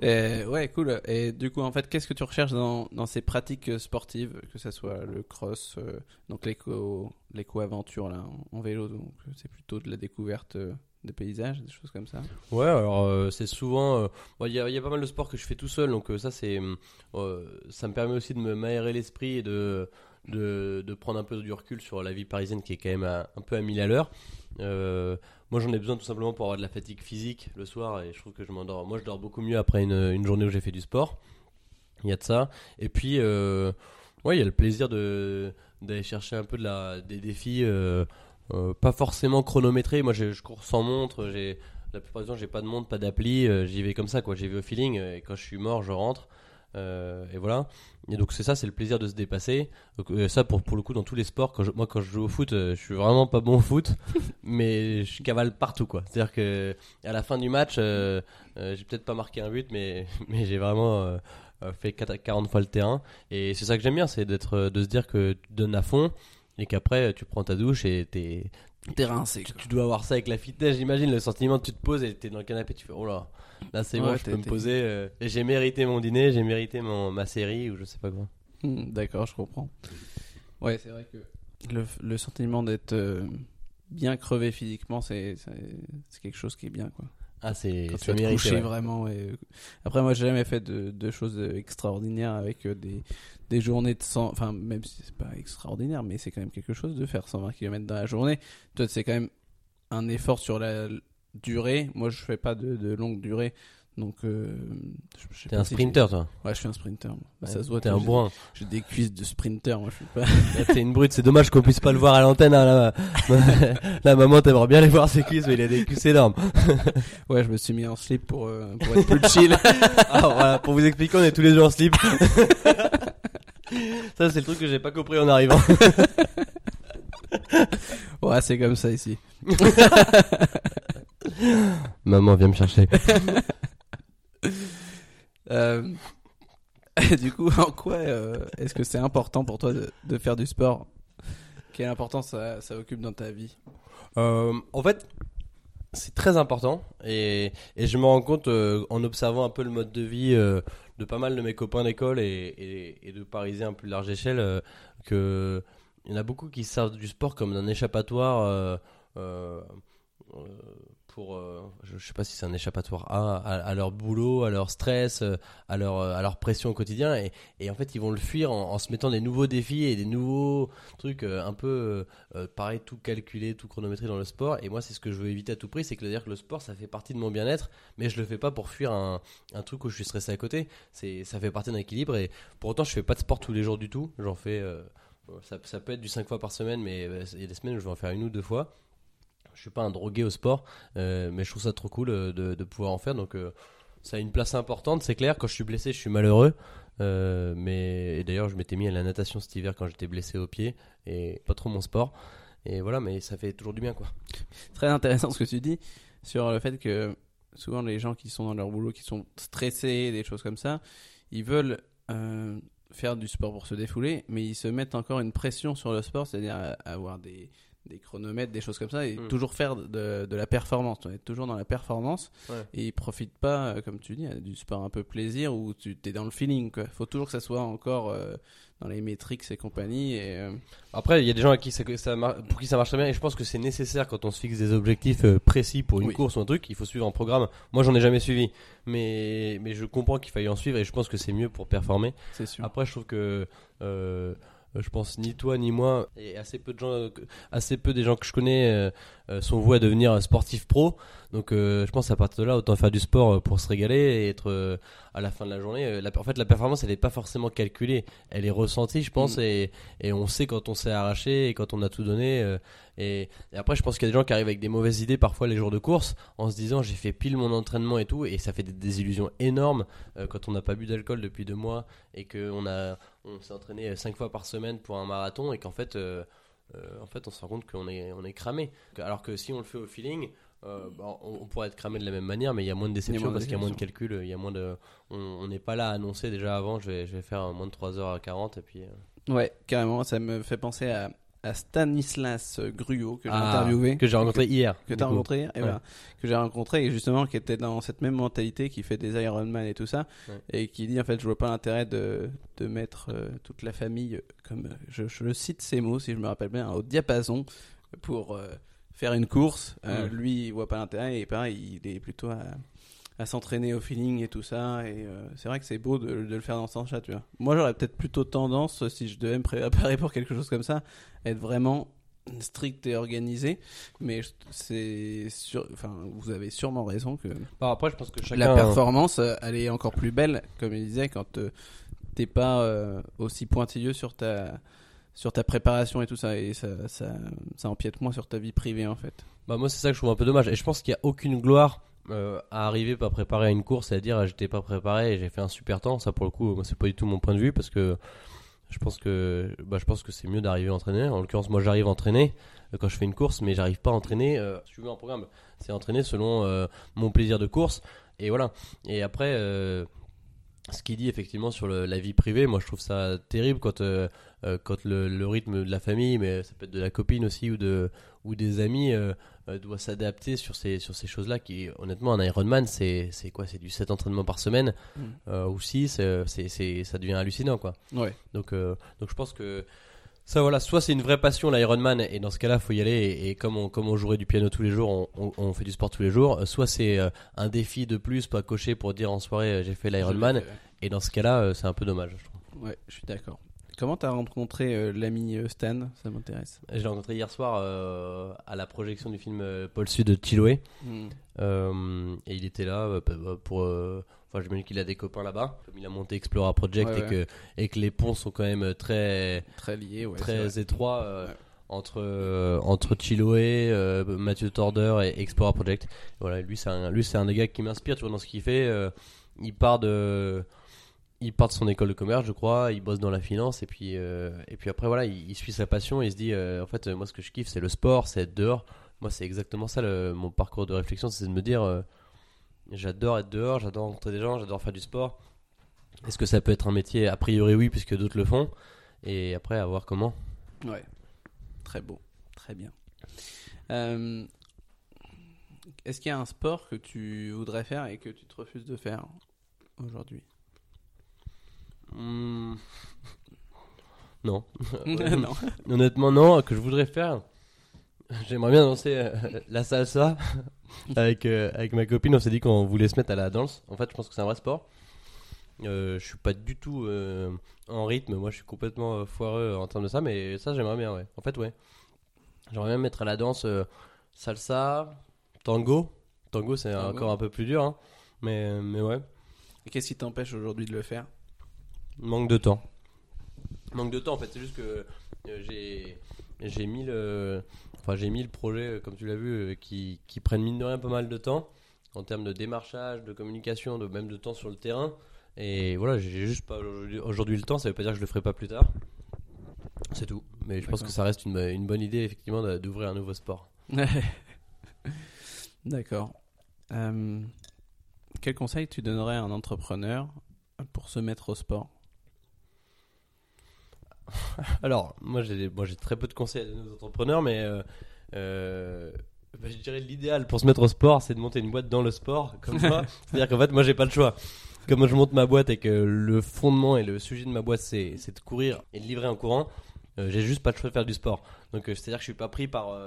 Et, *laughs* ouais, cool. Et du coup, en fait, qu'est-ce que tu recherches dans, dans ces pratiques euh, sportives, que ce soit le cross, euh, donc l'éco, l'éco-aventure là, en, en vélo, donc euh, c'est plutôt de la découverte euh, des paysages, des choses comme ça. Ouais, alors euh, c'est souvent. euh, Il il y a pas mal de sports que je fais tout seul, donc euh, ça c'est, euh, ça me permet aussi de m'aérer l'esprit et de, de de prendre un peu du recul sur la vie parisienne qui est quand même un peu à mille à l'heure. Euh, moi j'en ai besoin tout simplement pour avoir de la fatigue physique le soir et je trouve que je m'endors. Moi je dors beaucoup mieux après une, une journée où j'ai fait du sport. Il y a de ça. Et puis euh, ouais, il y a le plaisir de d'aller chercher un peu de la des défis. Euh, pas forcément chronométrés. Moi, je, je cours sans montre. J'ai la plupart du temps, j'ai pas de montre, pas d'appli. euh, J'y vais comme ça, quoi. J'y vais au feeling. Et quand je suis mort, je rentre. Euh, et voilà. Et donc c'est ça, c'est le plaisir de se dépasser. Donc, euh, ça pour pour le coup dans tous les sports. Quand je- moi, quand je joue au foot, euh, je suis vraiment pas bon au foot, *laughs* mais je cavale partout, quoi. C'est-à-dire que à la fin du match, j'ai peut-être pas marqué un but, mais *laughs* mais j'ai vraiment fait 4 40 fois le terrain. Et c'est ça que j'aime bien, c'est d'être, de se dire que tu donnes à fond et qu'après tu prends ta douche et t'es T'es rincé. tu, tu dois avoir ça avec la fitness, j'imagine, le sentiment, tu te poses et t'es dans le canapé, tu fais oh là, là c'est bon, Ouais, je t'es- peux me poser, euh, j'ai mérité mon dîner, j'ai mérité mon, ma série ou je sais pas quoi. Hmm, D'accord, je comprends. Ouais, c'est vrai que le, le sentiment d'être euh, bien crevé physiquement, c'est c'est c'est quelque chose qui est bien, quoi. Ah, c'est Quand tu vas te mérité. coucher ouais. vraiment. Après, moi, j'ai jamais fait de, de choses extraordinaires avec euh, des, des journées de 100. Enfin, même si c'est pas extraordinaire, mais c'est quand même quelque chose de faire 120 km dans la journée. Toi, c'est quand même un effort sur la durée. Moi, je fais pas de, de longue durée. Donc, euh, T'es un si sprinter, toi. Ouais, je suis un sprinter. Bah, ça se voit. T'es un bourrin. J'ai des cuisses de sprinter. Moi, je suis pas. Là, *laughs* T'es une brute, c'est dommage qu'on puisse pas le voir à l'antenne. hein, là. la *laughs* maman, t'aimerais bien les voir ses cuisses, mais il a des cuisses énormes. *laughs* Ouais, je me suis mis en slip pour, euh, pour être plus chill. Alors voilà, pour vous expliquer, on est tous les jours en slip. Ça, c'est le truc que j'ai pas compris en arrivant. ouais, c'est comme ça ici. Maman, viens me chercher. *laughs* Euh, du coup, en quoi euh, est-ce que c'est important pour toi de, faire du sport? Quelle importance ça, occupe dans ta vie? Euh, en fait, c'est très important et, je me rends compte en observant un peu le mode de vie de pas mal de mes copains d'école et, et, et de Parisiens à plus large échelle euh, que il y en a beaucoup qui se servent du sport comme d'un échappatoire pour, euh, je, je sais pas si c'est un échappatoire à, leur boulot, à leur stress, euh, à leur, euh, à leur pression au quotidien, et, en fait ils vont le fuir en, se mettant des nouveaux défis et des nouveaux trucs un peu, euh, pareil, tout calculé, tout chronométré dans le sport. Et moi c'est ce que je veux éviter à tout prix, c'est que dire que le sport ça fait partie de mon bien-être, mais je le fais pas pour fuir un, truc où je suis stressé à côté. Ça fait partie d'un équilibre, et pour autant je fais pas de sport tous les jours du tout. J'en fais, ça, ça peut être du 5 fois par semaine, mais il y a des semaines où je vais en faire une ou deux fois. Je suis pas un drogué au sport, euh, mais je trouve ça trop cool euh, de, pouvoir en faire. Donc euh, ça a une place importante, c'est clair. Quand je suis blessé, je suis malheureux. Mais et d'ailleurs, je m'étais mis à la natation cet hiver quand j'étais blessé au pied et pas trop mon sport. Et voilà, mais ça fait toujours du bien, quoi. Très intéressant ce que tu dis sur le fait que souvent les gens qui sont dans leur boulot, qui sont stressés, des choses comme ça, ils veulent faire du sport pour se défouler, mais ils se mettent encore une pression sur le sport, c'est-à-dire avoir des, des chronomètres, des choses comme ça, et Mm. toujours faire de, de la performance. On est toujours dans la performance, Ouais. et ils profitent pas, euh, comme tu dis, du sport un peu plaisir où tu es dans le feeling. Il faut toujours que ça soit encore euh, dans les métriques et compagnie. Et, euh, Après, il y a des gens à qui ça, ça pour qui ça marche très bien, et je pense que c'est nécessaire quand on se fixe des objectifs précis pour une Oui. course ou un truc. Il faut suivre un programme. Moi, j'en ai jamais suivi, mais mais je comprends qu'il faille en suivre, et je pense que c'est mieux pour performer. c'est sûr. Après, je trouve que euh, je pense ni toi ni moi et assez peu de gens, euh, que- assez peu des gens que je connais euh, euh, sont voués à devenir sportifs pro. Donc, euh, je pense à partir de là, autant faire du sport euh, pour se régaler et être euh, à la fin de la journée. euh, la- en fait, la performance, elle n'est pas forcément calculée, elle est ressentie, je pense, Mm. et, et on sait quand on s'est arraché et quand on a tout donné. euh, et, et après, je pense qu'il y a des gens qui arrivent avec des mauvaises idées parfois les jours de course en se disant j'ai fait pile mon entraînement et tout, et ça fait des désillusions énormes euh, quand on n'a pas bu d'alcool depuis deux mois et qu'on a on s'est entraîné euh, cinq fois par semaine pour un marathon et qu'en fait euh, euh, en fait on se rend compte qu'on est on est cramé alors que si on le fait au feeling euh, bah, on, on pourrait être cramé de la même manière mais il y a moins de déception parce qu'il y a moins de déception. calcul il y a moins de on n'est pas là à annoncer déjà avant je vais, je vais faire moins de 3h40 et puis euh, Ouais, carrément. Ça me fait penser à, à Stanislas Gruot que j'ai ah, interviewé. que j'ai rencontré hier que tu as coup. rencontré, et Ouais. voilà, que j'ai rencontré et justement qui était dans cette même mentalité, qui fait des Ironman et tout ça, Ouais. et qui dit en fait je vois pas l'intérêt de, de mettre euh, toute la famille, comme je, je cite ces mots si je me rappelle bien, au diapason pour euh, faire une course. Euh, Ouais. Lui il voit pas l'intérêt et pareil il est plutôt à, à s'entraîner au feeling et tout ça et euh, c'est vrai que c'est beau de, de le faire dans ce sens-là tu vois. Moi j'aurais peut-être plutôt tendance si je devais me préparer pour quelque chose comme ça, à être vraiment strict et organisé mais c'est sûr enfin vous avez sûrement raison que Bah, après je pense que chacun la performance euh, elle est encore plus belle comme il disait quand euh, t'es pas euh, aussi pointilleux sur ta sur ta préparation et tout ça et ça, ça, ça empiète moins sur ta vie privée en fait Bah moi c'est ça que je trouve un peu dommage et je pense qu'il n'y a aucune gloire euh, à arriver pas préparé à une course et à dire ah, j'étais pas préparé et j'ai fait un super temps. Ça pour le coup c'est pas du tout mon point de vue parce que je pense que bah, je pense que c'est mieux d'arriver entraîné. En l'occurrence moi j'arrive entraîné euh, quand je fais une course mais j'arrive pas à entraîner euh, suivant un programme. C'est entraîner selon euh, mon plaisir de course. Et voilà. Et après ce qu'il dit effectivement sur le- la vie privée, moi je trouve ça terrible quand, euh, euh, quand le, le rythme de la famille, mais ça peut être de la copine aussi ou, de, ou des amis, euh, doit s'adapter sur ces, sur ces choses-là. Qui, honnêtement, un Ironman, c'est quoi? C'est du 7 entraînements par semaine Mm. euh, ou 6, c'est, ça devient hallucinant quoi. ouais Donc, donc je pense que ça, voilà, soit c'est une vraie passion l'Ironman, et dans ce cas-là, faut y aller. Et, et comme, on, comme on jouerait du piano tous les jours, on, on, on fait du sport tous les jours. euh, Soit c'est euh, un défi de plus, pas coché pour dire en soirée euh, j'ai fait l'Ironman. Et dans ce cas-là, euh, c'est un peu dommage, je trouve. ouais je suis d'accord comment t'as rencontré l'ami Stan? Ça m'intéresse Je l'ai rencontré hier soir à la projection du film Paul Sud de Chiloé. Mm. Euh, et il était là euh, bah, pour. Euh, Enfin, j'imagine qu'il a des copains là-bas. Comme il a monté Explora Project Ouais, et, que, et que les ponts sont quand même très, très lié ouais très étroits euh, entre, euh, entre Chiloé, euh, Mathieu Torder et Explora Project. Voilà, lui, c'est un, lui, c'est un des gars qui m'inspire tu vois, dans ce qu'il fait. euh, il part de. Il part de son école de commerce, je crois. Il bosse dans la finance et puis euh, et puis après voilà, il, il suit sa passion. Et il se dit euh, en fait, euh, moi ce que je kiffe, c'est le sport, c'est être dehors. Moi, c'est exactement ça le- mon parcours de réflexion, c'est de me dire euh, j'adore être dehors, j'adore rencontrer des gens, j'adore faire du sport. Est-ce que ça peut être un métier? A priori, oui, puisque d'autres le font. Et après, à voir comment. Ouais. Très beau. Très bien. Euh, Est-ce qu'il y a un sport que tu voudrais faire et que tu te refuses de faire aujourd'hui? Hmm. *laughs* Non. Non. *laughs* Honnêtement, non. Que je voudrais faire. J'aimerais bien lancer euh, *laughs* la salsa *laughs* avec, euh, avec ma copine. On s'est dit qu'on voulait se mettre à la danse. En fait, je pense que c'est un vrai sport. Euh, je suis pas du tout euh, en rythme. Moi, je suis complètement foireux en termes de ça. Mais ça, j'aimerais bien, ouais. En fait, ouais. J'aimerais bien me mettre à la danse salsa, tango. Tango, c'est encore un peu plus dur. hein. Mais, mais ouais. Et qu'est-ce qui t'empêche aujourd'hui de le faire? Manque de temps. Manque de temps, en fait, c'est juste que j'ai j'ai mis le enfin j'ai mis le projet euh, comme tu l'as vu euh, qui qui prennent mine de rien pas mal de temps en termes de démarchage, de communication, de même de temps sur le terrain et voilà, j'ai juste pas aujourd'hui- le temps, ça veut pas dire que je le ferai pas plus tard. C'est tout, mais je pense que ça reste une, une bonne idée effectivement d'ouvrir un nouveau sport. *laughs* D'accord. Euh, quel conseil tu donnerais à un entrepreneur pour se mettre au sport? *laughs* Alors, moi j'ai moi, j'ai très peu de conseils à donner aux entrepreneurs, mais euh, euh, bah, je dirais l'idéal pour se mettre au sport, c'est de monter une boîte dans le sport, comme moi. *laughs* C'est-à-dire qu'en fait, moi j'ai pas le choix. Comme je monte ma boîte et que le fondement et le sujet de ma boîte c'est c'est de courir et de livrer en courant, euh, j'ai juste pas le choix de faire du sport. Donc c'est-à-dire que je suis pas pris par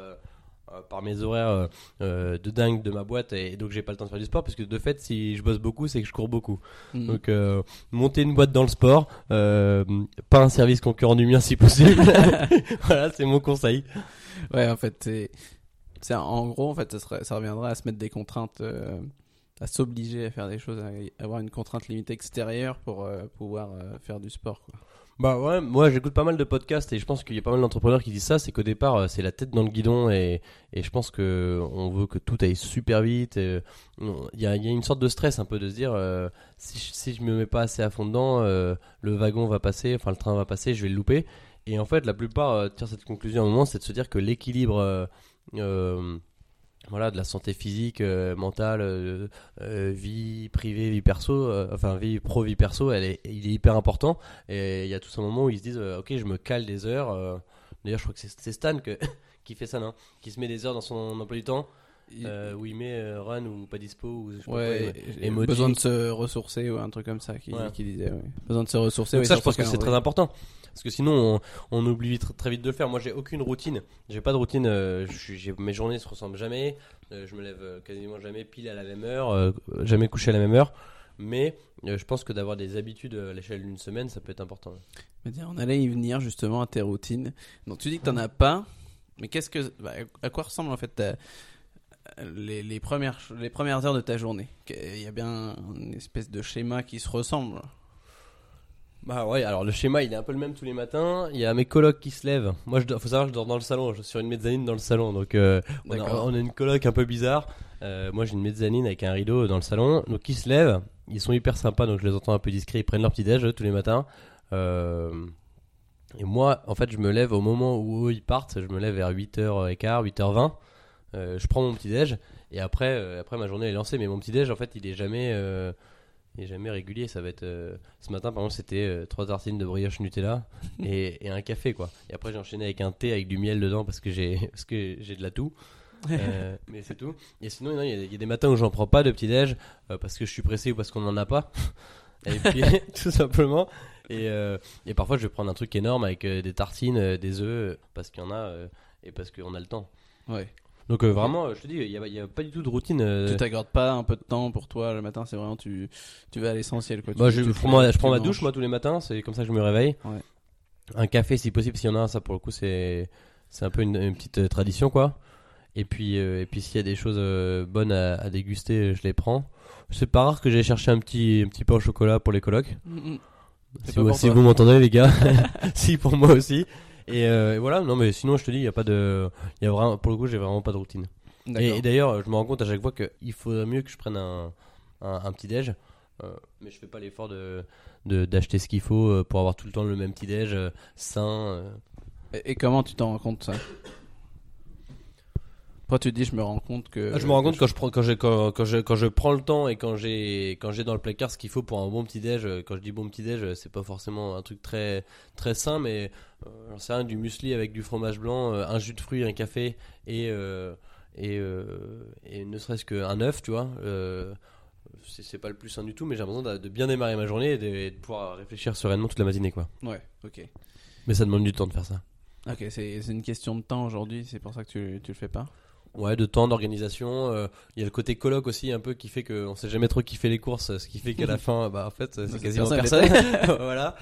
par mes horaires euh, euh, de dingue de ma boîte et, donc j'ai pas le temps de faire du sport parce que de fait si je bosse beaucoup c'est que je cours beaucoup. Mm. Donc euh, monter une boîte dans le sport, euh, pas un service concurrent du mien si possible. *laughs* voilà, c'est mon conseil. Ouais, en fait, c'est, en gros, en fait, ça, serait, ça reviendrait à se mettre des contraintes, euh, à s'obliger à faire des choses, à avoir une contrainte limite extérieure pour euh, pouvoir euh, faire du sport. Quoi. Bah ouais, moi j'écoute pas mal de podcasts et je pense qu'il y a pas mal d'entrepreneurs qui disent ça, c'est qu'au départ euh, c'est la tête dans le guidon et, et je pense que on veut que tout aille super vite. Il y, a, une sorte de stress un peu de se dire euh, si, je, si me mets pas assez à fond dedans, euh, le wagon va passer, enfin le train va passer, je vais le louper. Et en fait la plupart tirent cette conclusion à un moment, c'est de se dire que l'équilibre euh, voilà, de la santé physique, euh, mentale, euh, euh, vie privée, vie perso, enfin vie pro, vie perso, elle est, il est hyper important. Et il y a tout un moment où ils se disent, ok, je me cale des heures. D'ailleurs, je crois que c'est Stan que, *laughs* qui fait ça, non? Qui se met des heures dans son emploi du temps, où il met run ou pas dispo ou je sais pas quoi, ouais, besoin de se ressourcer ou un truc comme ça qui, Ouais. qui disait. ouais. Besoin de se ressourcer. Donc ça, je pense que c'est très important. Parce que sinon, on, oublie tr- très vite de le faire. Moi, j'ai aucune routine. J'ai pas de routine. euh, mes journées se ressemblent jamais. Euh, je me lève euh, quasiment jamais pile à la même heure. jamais couché à la même heure. Mais je pense que d'avoir des habitudes à l'échelle d'une semaine, ça peut être important. On allait y venir justement à tes routines. Donc tu dis que t'en as pas, mais bah, à quoi ressemble en fait les premières heures de ta journée? Il y a bien une espèce de schéma qui se ressemble. Bah ouais, alors le schéma il est un peu le même tous les matins. Il y a mes colocs qui se lèvent. Moi, dors- faut savoir, je dors dans le salon. Je suis sur une mezzanine dans le salon. Donc euh, on, a, D'accord. on a une coloc un peu bizarre. Euh, moi j'ai une mezzanine avec un rideau dans le salon. Donc ils se lèvent. Ils sont hyper sympas. Donc je les entends un peu discrets. Ils prennent leur petit déj tous les matins. Euh, et moi, en fait, je me lève au moment où ils partent. Je me lève vers 8h15, 8h20. Euh, je prends mon petit déj. Et après, après ma journée est lancée. Mais mon petit déj, en fait, il est jamais. Il est jamais régulier, ça va être euh, ce matin par exemple c'était euh, trois tartines de brioche Nutella *laughs* et, et un café quoi. Et après j'ai enchaîné avec un thé avec du miel dedans parce que j'ai *laughs* parce que j'ai de la toux. *laughs* Euh, mais c'est tout. Et sinon non, il y, a- il y a des matins où j'en prends pas de petit déj euh, parce que je suis pressé ou parce qu'on en a pas. et puis tout simplement. Et, euh, et parfois je vais prendre un truc énorme avec euh, des tartines, euh, des œufs euh, parce qu'il y en a euh, et parce qu'on a le temps. Ouais. Donc euh, vraiment, euh, je te dis, il y a, a pas du tout de routine. euh, Tu t'accordes pas un peu de temps pour toi le matin, c'est vraiment tu tu vas à l'essentiel quoi. Tu- Moi, je, tu prends ma, je prends ma douche moi tous les matins, c'est comme ça que je me réveille. Ouais. Un café si possible, s'il y en a un, ça pour le coup c'est c'est un peu une, une petite euh, tradition quoi. Et puis euh, et puis s'il y a des choses bonnes à, à déguster, je les prends. C'est pas rare que j'aille chercher un petit un petit pain au chocolat pour les colocs. Mm, mm. Si, vous, si vous m'entendez les gars, *laughs* *laughs* si pour moi aussi. Et, euh, et voilà, non mais sinon je te dis, il y a pas de, il y a vraiment pour le coup j'ai vraiment pas de routine. Et, d'ailleurs, je me rends compte à chaque fois qu'il faudrait mieux que je prenne un, un, un petit déj. Euh, mais je fais pas l'effort de de- d'acheter ce qu'il faut euh, pour avoir tout le temps le même petit déj sain. Et, et comment tu t'en rends compte ça? Toi tu dis je me rends compte que Ah, je me rends compte quand je prends quand, j'ai- quand, quand je quand je prends le temps et quand j'ai quand j'ai dans le placard ce qu'il faut pour un bon petit déj. euh, Quand je dis bon petit déj, euh, c'est pas forcément un truc très très sain, mais euh, j'en sais rien, du muesli avec du fromage blanc, euh, un jus de fruits, un café et euh, et, euh, et ne serait-ce qu'un œuf, tu vois. euh, c'est c'est pas le plus sain du tout, mais j'ai besoin de, de bien démarrer ma journée et de, et de pouvoir réfléchir sereinement toute la matinée, quoi. Ouais, ok. Mais ça demande du temps de faire ça. Ok, c'est c'est une question de temps aujourd'hui, c'est pour ça que tu, tu le fais pas? Ouais, de temps, d'organisation. euh, Il y a le côté coloc aussi un peu qui fait qu'on sait jamais trop qui fait les courses, ce qui fait qu'à la *laughs* fin, bah en fait, c'est C'est quasiment personne. personne. *laughs* voilà.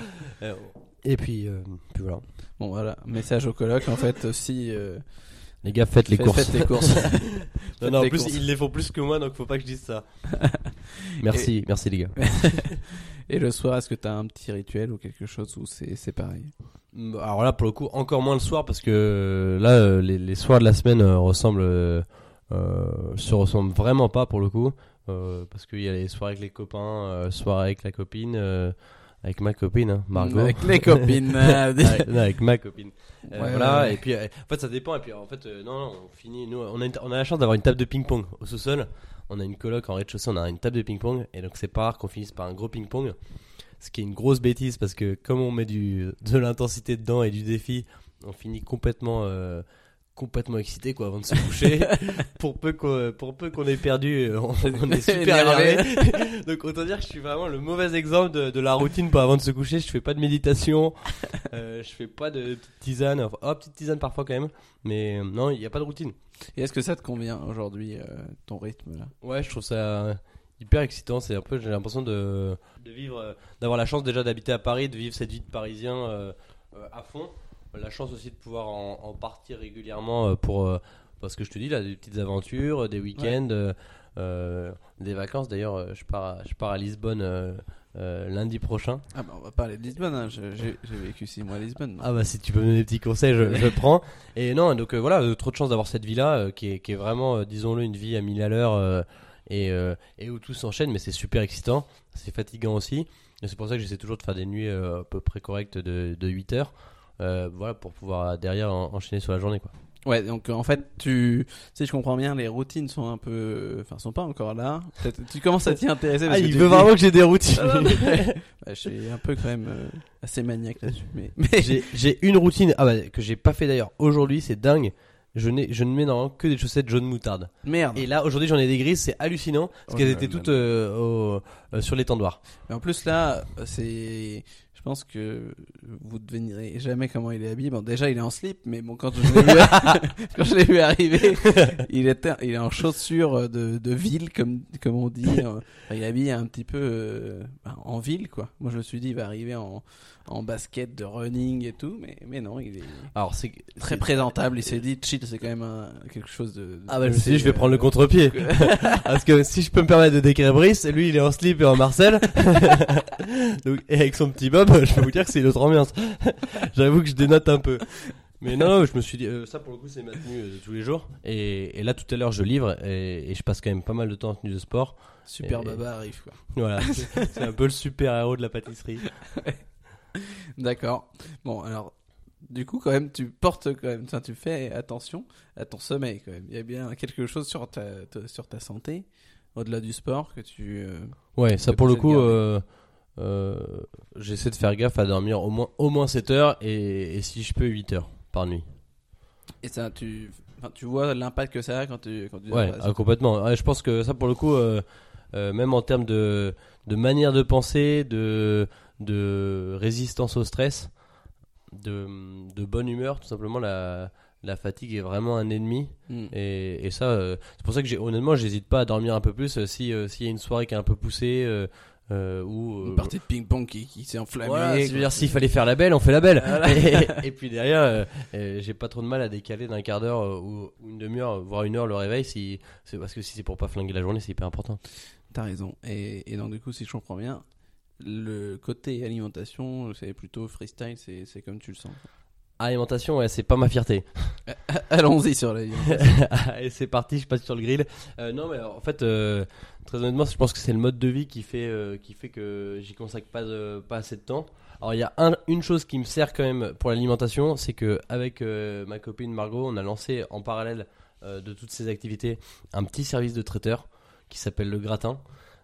Et puis, euh, puis voilà. Bon voilà, message au coloc en fait aussi. euh, Les gars, faites les faites- courses. Faites les courses. non, *laughs* Faites non, en plus, courses. ils les font plus que moi, donc faut pas que je dise ça. merci, merci les gars. Et le soir, est-ce que tu as un petit rituel ou quelque chose où c'est pareil? Mm, Alors là, pour le coup, encore moins le soir parce que euh, là, euh, les, les soirs de la semaine euh, ressemblent, euh, se ressemblent vraiment pas pour le coup, euh, parce qu'il y a les soirées avec les copains, euh, soirées avec la copine, euh, avec ma copine, hein, Margot. Avec les copines. *laughs* avec, non, avec ma copine. Ouais, voilà, ouais, et puis en fait ça dépend. Et puis en fait, non, non, on finit. Nous, on a, une- on a la chance d'avoir une table de ping-pong au sous-sol. On a une coloc en rez-de-chaussée, on a une table de ping-pong. Et donc c'est pas rare qu'on finisse par un gros ping-pong. Ce qui est une grosse bêtise parce que comme on met du, de l'intensité dedans et du défi, on finit complètement. euh, complètement excité quoi avant de se coucher *laughs* pour peu qu'on pour peu qu'on ait perdu euh, on, on est *laughs* super Énervé. donc autant dire que je suis vraiment le mauvais exemple de, de la routine pour avant de se coucher je fais pas de méditation *laughs* euh, je fais pas de petite tisane enfin, oh, petite tisane parfois quand même mais non il y a pas de routine Et est-ce que ça te convient aujourd'hui, euh, ton rythme là? Ouais je trouve ça hyper excitant. C'est un peu j'ai l'impression de, de vivre euh, d'avoir la chance déjà d'habiter à Paris de vivre cette vie de parisien euh, à fond. La chance aussi de pouvoir en, en partir régulièrement pour parce que je te dis là des petites aventures des week-ends euh, des vacances. D'ailleurs je pars à, je pars à Lisbonne euh, euh, lundi prochain Ah bah on va parler de Lisbonne, hein. J'ai vécu 6 mois à Lisbonne. Ah bah si tu peux me donner des petits conseils, je, je prends. Et non, donc euh, voilà, euh, trop de chance d'avoir cette vie-là, euh, qui, est, qui est vraiment, disons-le, une vie à mille à l'heure, et, et où tout s'enchaîne, mais c'est super excitant, c'est fatigant aussi. Et c'est pour ça que j'essaie toujours de faire des nuits à peu près correctes de, de 8 heures, voilà, pour pouvoir derrière en- enchaîner sur la journée. Quoi. Ouais, donc euh, en fait, tu, si je comprends bien, les routines sont un peu, enfin, sont pas encore là. Tu commences à t'y intéresser. parce que tu dis- que j'ai des routines. *laughs* Ah, non, *laughs* Bah, je suis un peu quand même euh, assez maniaque là-dessus, mais, *laughs* mais j'ai une routine ah bah, que j'ai pas fait d'ailleurs aujourd'hui, c'est dingue. Je, n'ai- je ne mets normalement que des chaussettes jaune moutarde. merde. Et là, aujourd'hui, j'en ai des grises, c'est hallucinant. Parce Oh qu'elles étaient toutes euh, au- euh, sur l'étendoir. Mais en plus là, c'est, je pense que vous devinerez jamais comment il est habillé. Bon, déjà il est en slip, mais bon quand je l'ai vu, *laughs* quand je l'ai vu arriver, *laughs* il était, il est en chaussures de, de ville comme comme on dit. Enfin, il est habillé un petit peu euh, en ville quoi. Moi je me suis dit il va arriver en en basket de running et tout, mais mais non, il est Alors, c'est très c'est- présentable. Il s'est dit chill, c'est quand même un- quelque chose de. Ah bah, je me suis dit, je vais euh, prendre le contre-pied. *laughs* Parce que si je peux me permettre de décrire Brice, lui, il est en slip et en Marcel. *laughs* Donc, et avec son petit bob, je peux vous dire que c'est une autre ambiance. *laughs* J'avoue que je dénote un peu. Mais non, je me suis dit, euh, ça pour le coup, c'est ma tenue euh, de tous les jours. Et, et là, tout à l'heure, je livre et, et je passe quand même pas mal de temps en tenue de sport. Super Et- baba arrive quoi. Voilà, c'est c'est un peu le super héros de la pâtisserie. D'accord. Bon, alors, du coup, quand même, tu portes quand même, enfin, tu fais attention à ton sommeil quand même. Il y a bien quelque chose sur ta, ta- sur ta santé, au-delà du sport, que tu. euh, Ouais, ça pour le coup, euh, euh, j'essaie de faire gaffe à dormir au moins, au moins 7 heures et, et si je peux 8 heures par nuit. Et ça, tu, enfin, tu vois l'impact que ça a quand tu, quand tu. Ouais, ah, complètement. Ouais, je pense que ça, pour le coup, euh, euh, même en termes de, de manière de penser, de, de résistance au stress, de, de bonne humeur, tout simplement, la, la fatigue est vraiment un ennemi. Hmm. Et, et ça, euh, c'est pour ça que j'ai, honnêtement, j'hésite pas à dormir un peu plus euh, si euh, s'il y a une soirée qui est un peu poussée ou Une partie de ping-pong qui, qui s'est enflammée. quoi. c'est-à-dire s'il fallait faire la belle, on fait la belle. Voilà. Et, *laughs* et puis derrière, j'ai pas trop de mal à décaler d'un quart d'heure ou, une demi-heure, voire une heure le réveil, si c'est parce que si c'est pour pas flinguer la journée, c'est hyper important. T'as raison. Et, et donc, du coup, si je comprends bien, le côté alimentation, c'est plutôt freestyle, c'est c'est comme tu le sens. Alimentation, ouais, c'est pas ma fierté. *laughs* Allons-y sur la *laughs* et c'est parti, je passe sur le grill. Euh, non, mais alors, en fait, euh, très honnêtement, je pense que c'est le mode de vie qui fait, euh, qui fait que j'y consacre pas, pas assez de temps. Alors, il y a un- une chose qui me sert quand même pour l'alimentation, c'est que avec ma copine Margot, on a lancé en parallèle de toutes ces activités un petit service de traiteur qui s'appelle le gratin.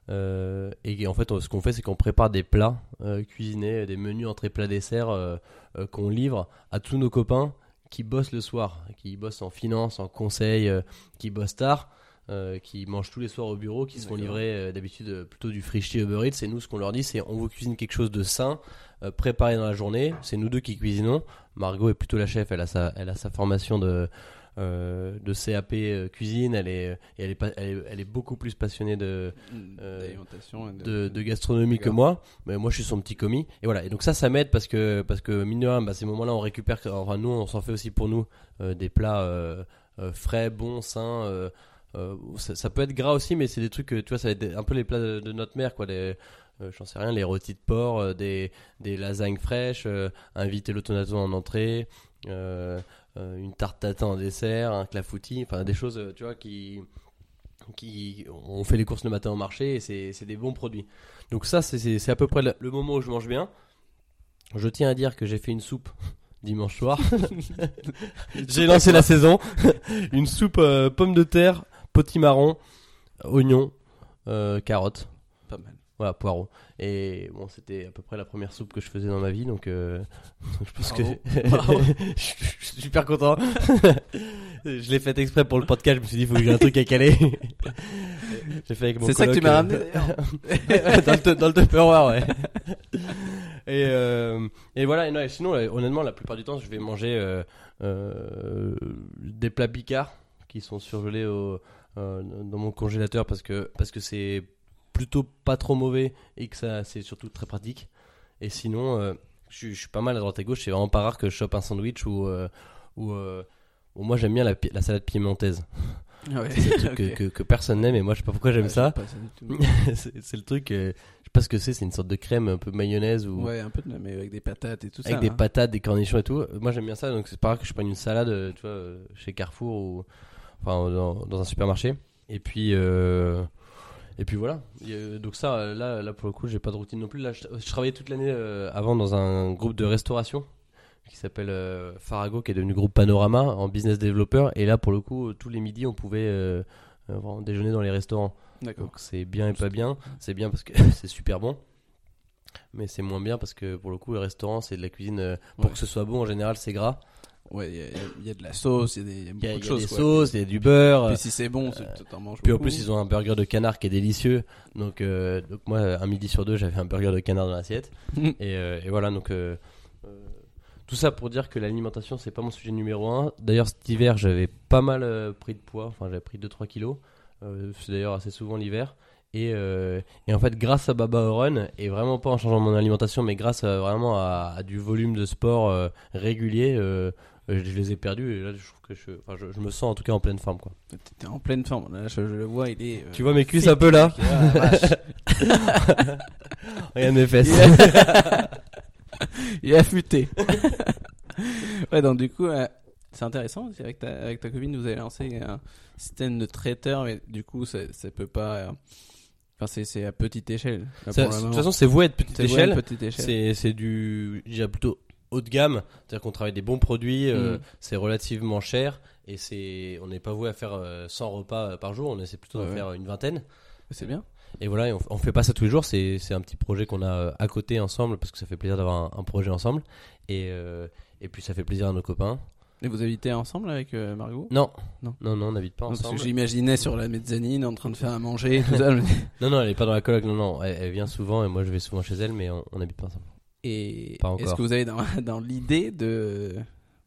Euh, et en fait, on- ce qu'on fait, c'est qu'on prépare des plats euh, cuisinés, des menus entrée plat dessert euh, euh, qu'on livre à tous nos copains qui bossent le soir, qui bossent en finance, en conseil, euh, qui bossent tard. euh, qui mangent tous les soirs au bureau, qui se font livrer euh, d'habitude euh, plutôt du free Uber Eats. Et nous, ce qu'on leur dit, c'est on vous cuisine quelque chose de sain, euh, préparé dans la journée. C'est nous deux qui cuisinons. Margot est plutôt la chef, elle a sa, elle a sa formation de, euh, de CAP euh, cuisine. Elle est, elle est, elle est, elle est beaucoup plus passionnée de, Euh, D'alimentation et de- de, de gastronomie que moi, mais moi je suis son petit commis. Et voilà. Et donc ça, ça m'aide parce que parce que mine de rien, bah, ces moments-là, on récupère. Enfin, nous, on s'en fait aussi pour nous euh, des plats euh, euh, frais, bons, sains. euh, euh, ça, ça peut être gras aussi, mais c'est des trucs. euh, Tu vois, ça va être un peu les plats de, de notre mère, quoi. Les, euh, J'en sais rien, les rôtis de porc, euh, des, des lasagnes fraîches, euh, un vitello tonato en entrée, euh, euh, une tarte tatin en dessert, un clafoutis, enfin des choses, euh, tu vois, qui, qui on fait les courses le matin au marché et c'est des bons produits. Donc ça c'est- à peu près le, moment où je mange bien. Je tiens à dire que j'ai fait une soupe *laughs* dimanche soir. *laughs* j'ai lancé la saison. *laughs* une soupe euh, pommes de terre, potimarron, oignons, euh, carottes, Pas mal. Voilà poireaux. Et bon c'était à peu près la première soupe que je faisais dans ma vie donc euh, *laughs* je pense Bravo. que Bravo. *laughs* *laughs* je suis super content. je l'ai fait exprès pour le podcast. Je me suis dit, il faut que j'ai un truc à caler. j'ai fait avec mon C'est ça que tu m'as euh, ramené dans le, dans le Tupperware, ouais. et, euh, et voilà, et non, et sinon, honnêtement, la plupart du temps, je vais manger euh, des plats picards qui sont surgelés au, dans mon congélateur parce que parce que c'est plutôt pas trop mauvais et que ça c'est surtout très pratique. Et sinon, euh, je, suis- je suis pas mal à droite à gauche. C'est vraiment pas rare que je chope un sandwich ou euh, ou euh, ou moi j'aime bien la, salade piémontaise. Ah ouais. C'est le truc que, *laughs* que, que personne n'aime et moi je sais pas pourquoi j'aime Ah, ça. *laughs* c'est le truc, je sais pas ce que c'est, c'est une sorte de crème un peu mayonnaise ou Ouais, un peu de mais avec des patates et tout avec ça. des hein. patates, des cornichons et tout. Moi j'aime bien ça, donc c'est pas rare que je prenne une salade, tu vois, chez Carrefour ou enfin dans, dans un supermarché. Et puis euh, et puis voilà. A- donc ça, euh, là, là pour le coup, j'ai pas de routine non plus. Là, je, je travaillais toute l'année euh, avant dans un groupe de restauration qui s'appelle euh, Farago, qui est devenu groupe Panorama en business developer. Et là, pour le coup, tous les midis, on pouvait euh, euh, déjeuner dans les restaurants. Donc c'est bien et pas bien. C'est bien parce que *laughs* c'est super bon. Mais c'est moins bien parce que pour le coup, le restaurant, c'est de la cuisine. euh, pour Ouais. que ce soit bon, en général, c'est gras. Ouais, il y a- y, de la sauce, il y a beaucoup de il y a choses. des sauces, il y a du beurre. Puis si c'est bon, t'en manges Puis en plus, ils ont un burger de canard qui est délicieux. Donc, euh, donc moi, un midi sur deux, j'avais un burger de canard dans l'assiette. *laughs* Et, euh, et voilà, donc euh, tout ça pour dire que l'alimentation, c'est pas mon sujet numéro un. D'ailleurs, cet hiver, j'avais pas mal pris de poids. Enfin, j'avais pris 2-3 kilos. C'est d'ailleurs assez souvent l'hiver. Et, euh, et en fait, grâce à Baba Oren, et vraiment pas en changeant mon alimentation, mais grâce à, vraiment à, à du volume de sport euh, régulier, euh, je, je les ai perdus. Et là, je trouve que je, enfin, je, je me sens en tout cas en pleine forme. Quoi. T'es en pleine forme. Là, je, je le vois, il est. euh, Tu vois mes cuisses fit. un peu là. Regarde mes fesses. Il est- *laughs* affûté. *laughs* ouais, donc du coup, euh, c'est intéressant. Avec ta, avec ta copine, vous avez lancé un système de traiteur, mais du coup, ça, ça peut pas. euh, Enfin, c'est- c'est à petite échelle. là, Ça- de toute façon, c'est voué à être petite échelle. petite échelle. C'est c'est du, je dirais plutôt haut de gamme. C'est-à-dire qu'on travaille des bons produits, euh, Mm. c'est relativement cher et c'est, on n'est pas voué à faire euh, 100 repas euh, par jour. On essaie plutôt Ouais, de ouais. faire une vingtaine. C'est bien. Et voilà, et on, on fait pas ça tous les jours. C'est c'est un petit projet qu'on a euh, à côté ensemble parce que ça fait plaisir d'avoir un, un projet ensemble. Et euh, et puis ça fait plaisir à nos copains. Et vous habitez ensemble avec euh, Margot Non, Non. non, non, on n'habite pas Non, Parce que ensemble. j'imaginais sur la mezzanine en train de faire à manger. Tout ça. *laughs* Non, non, elle est pas dans la coloc. Non, non, elle, elle vient souvent et moi je vais souvent chez elle, mais on n'habite pas ensemble. Et est-ce que vous avez dans, *laughs* dans l'idée de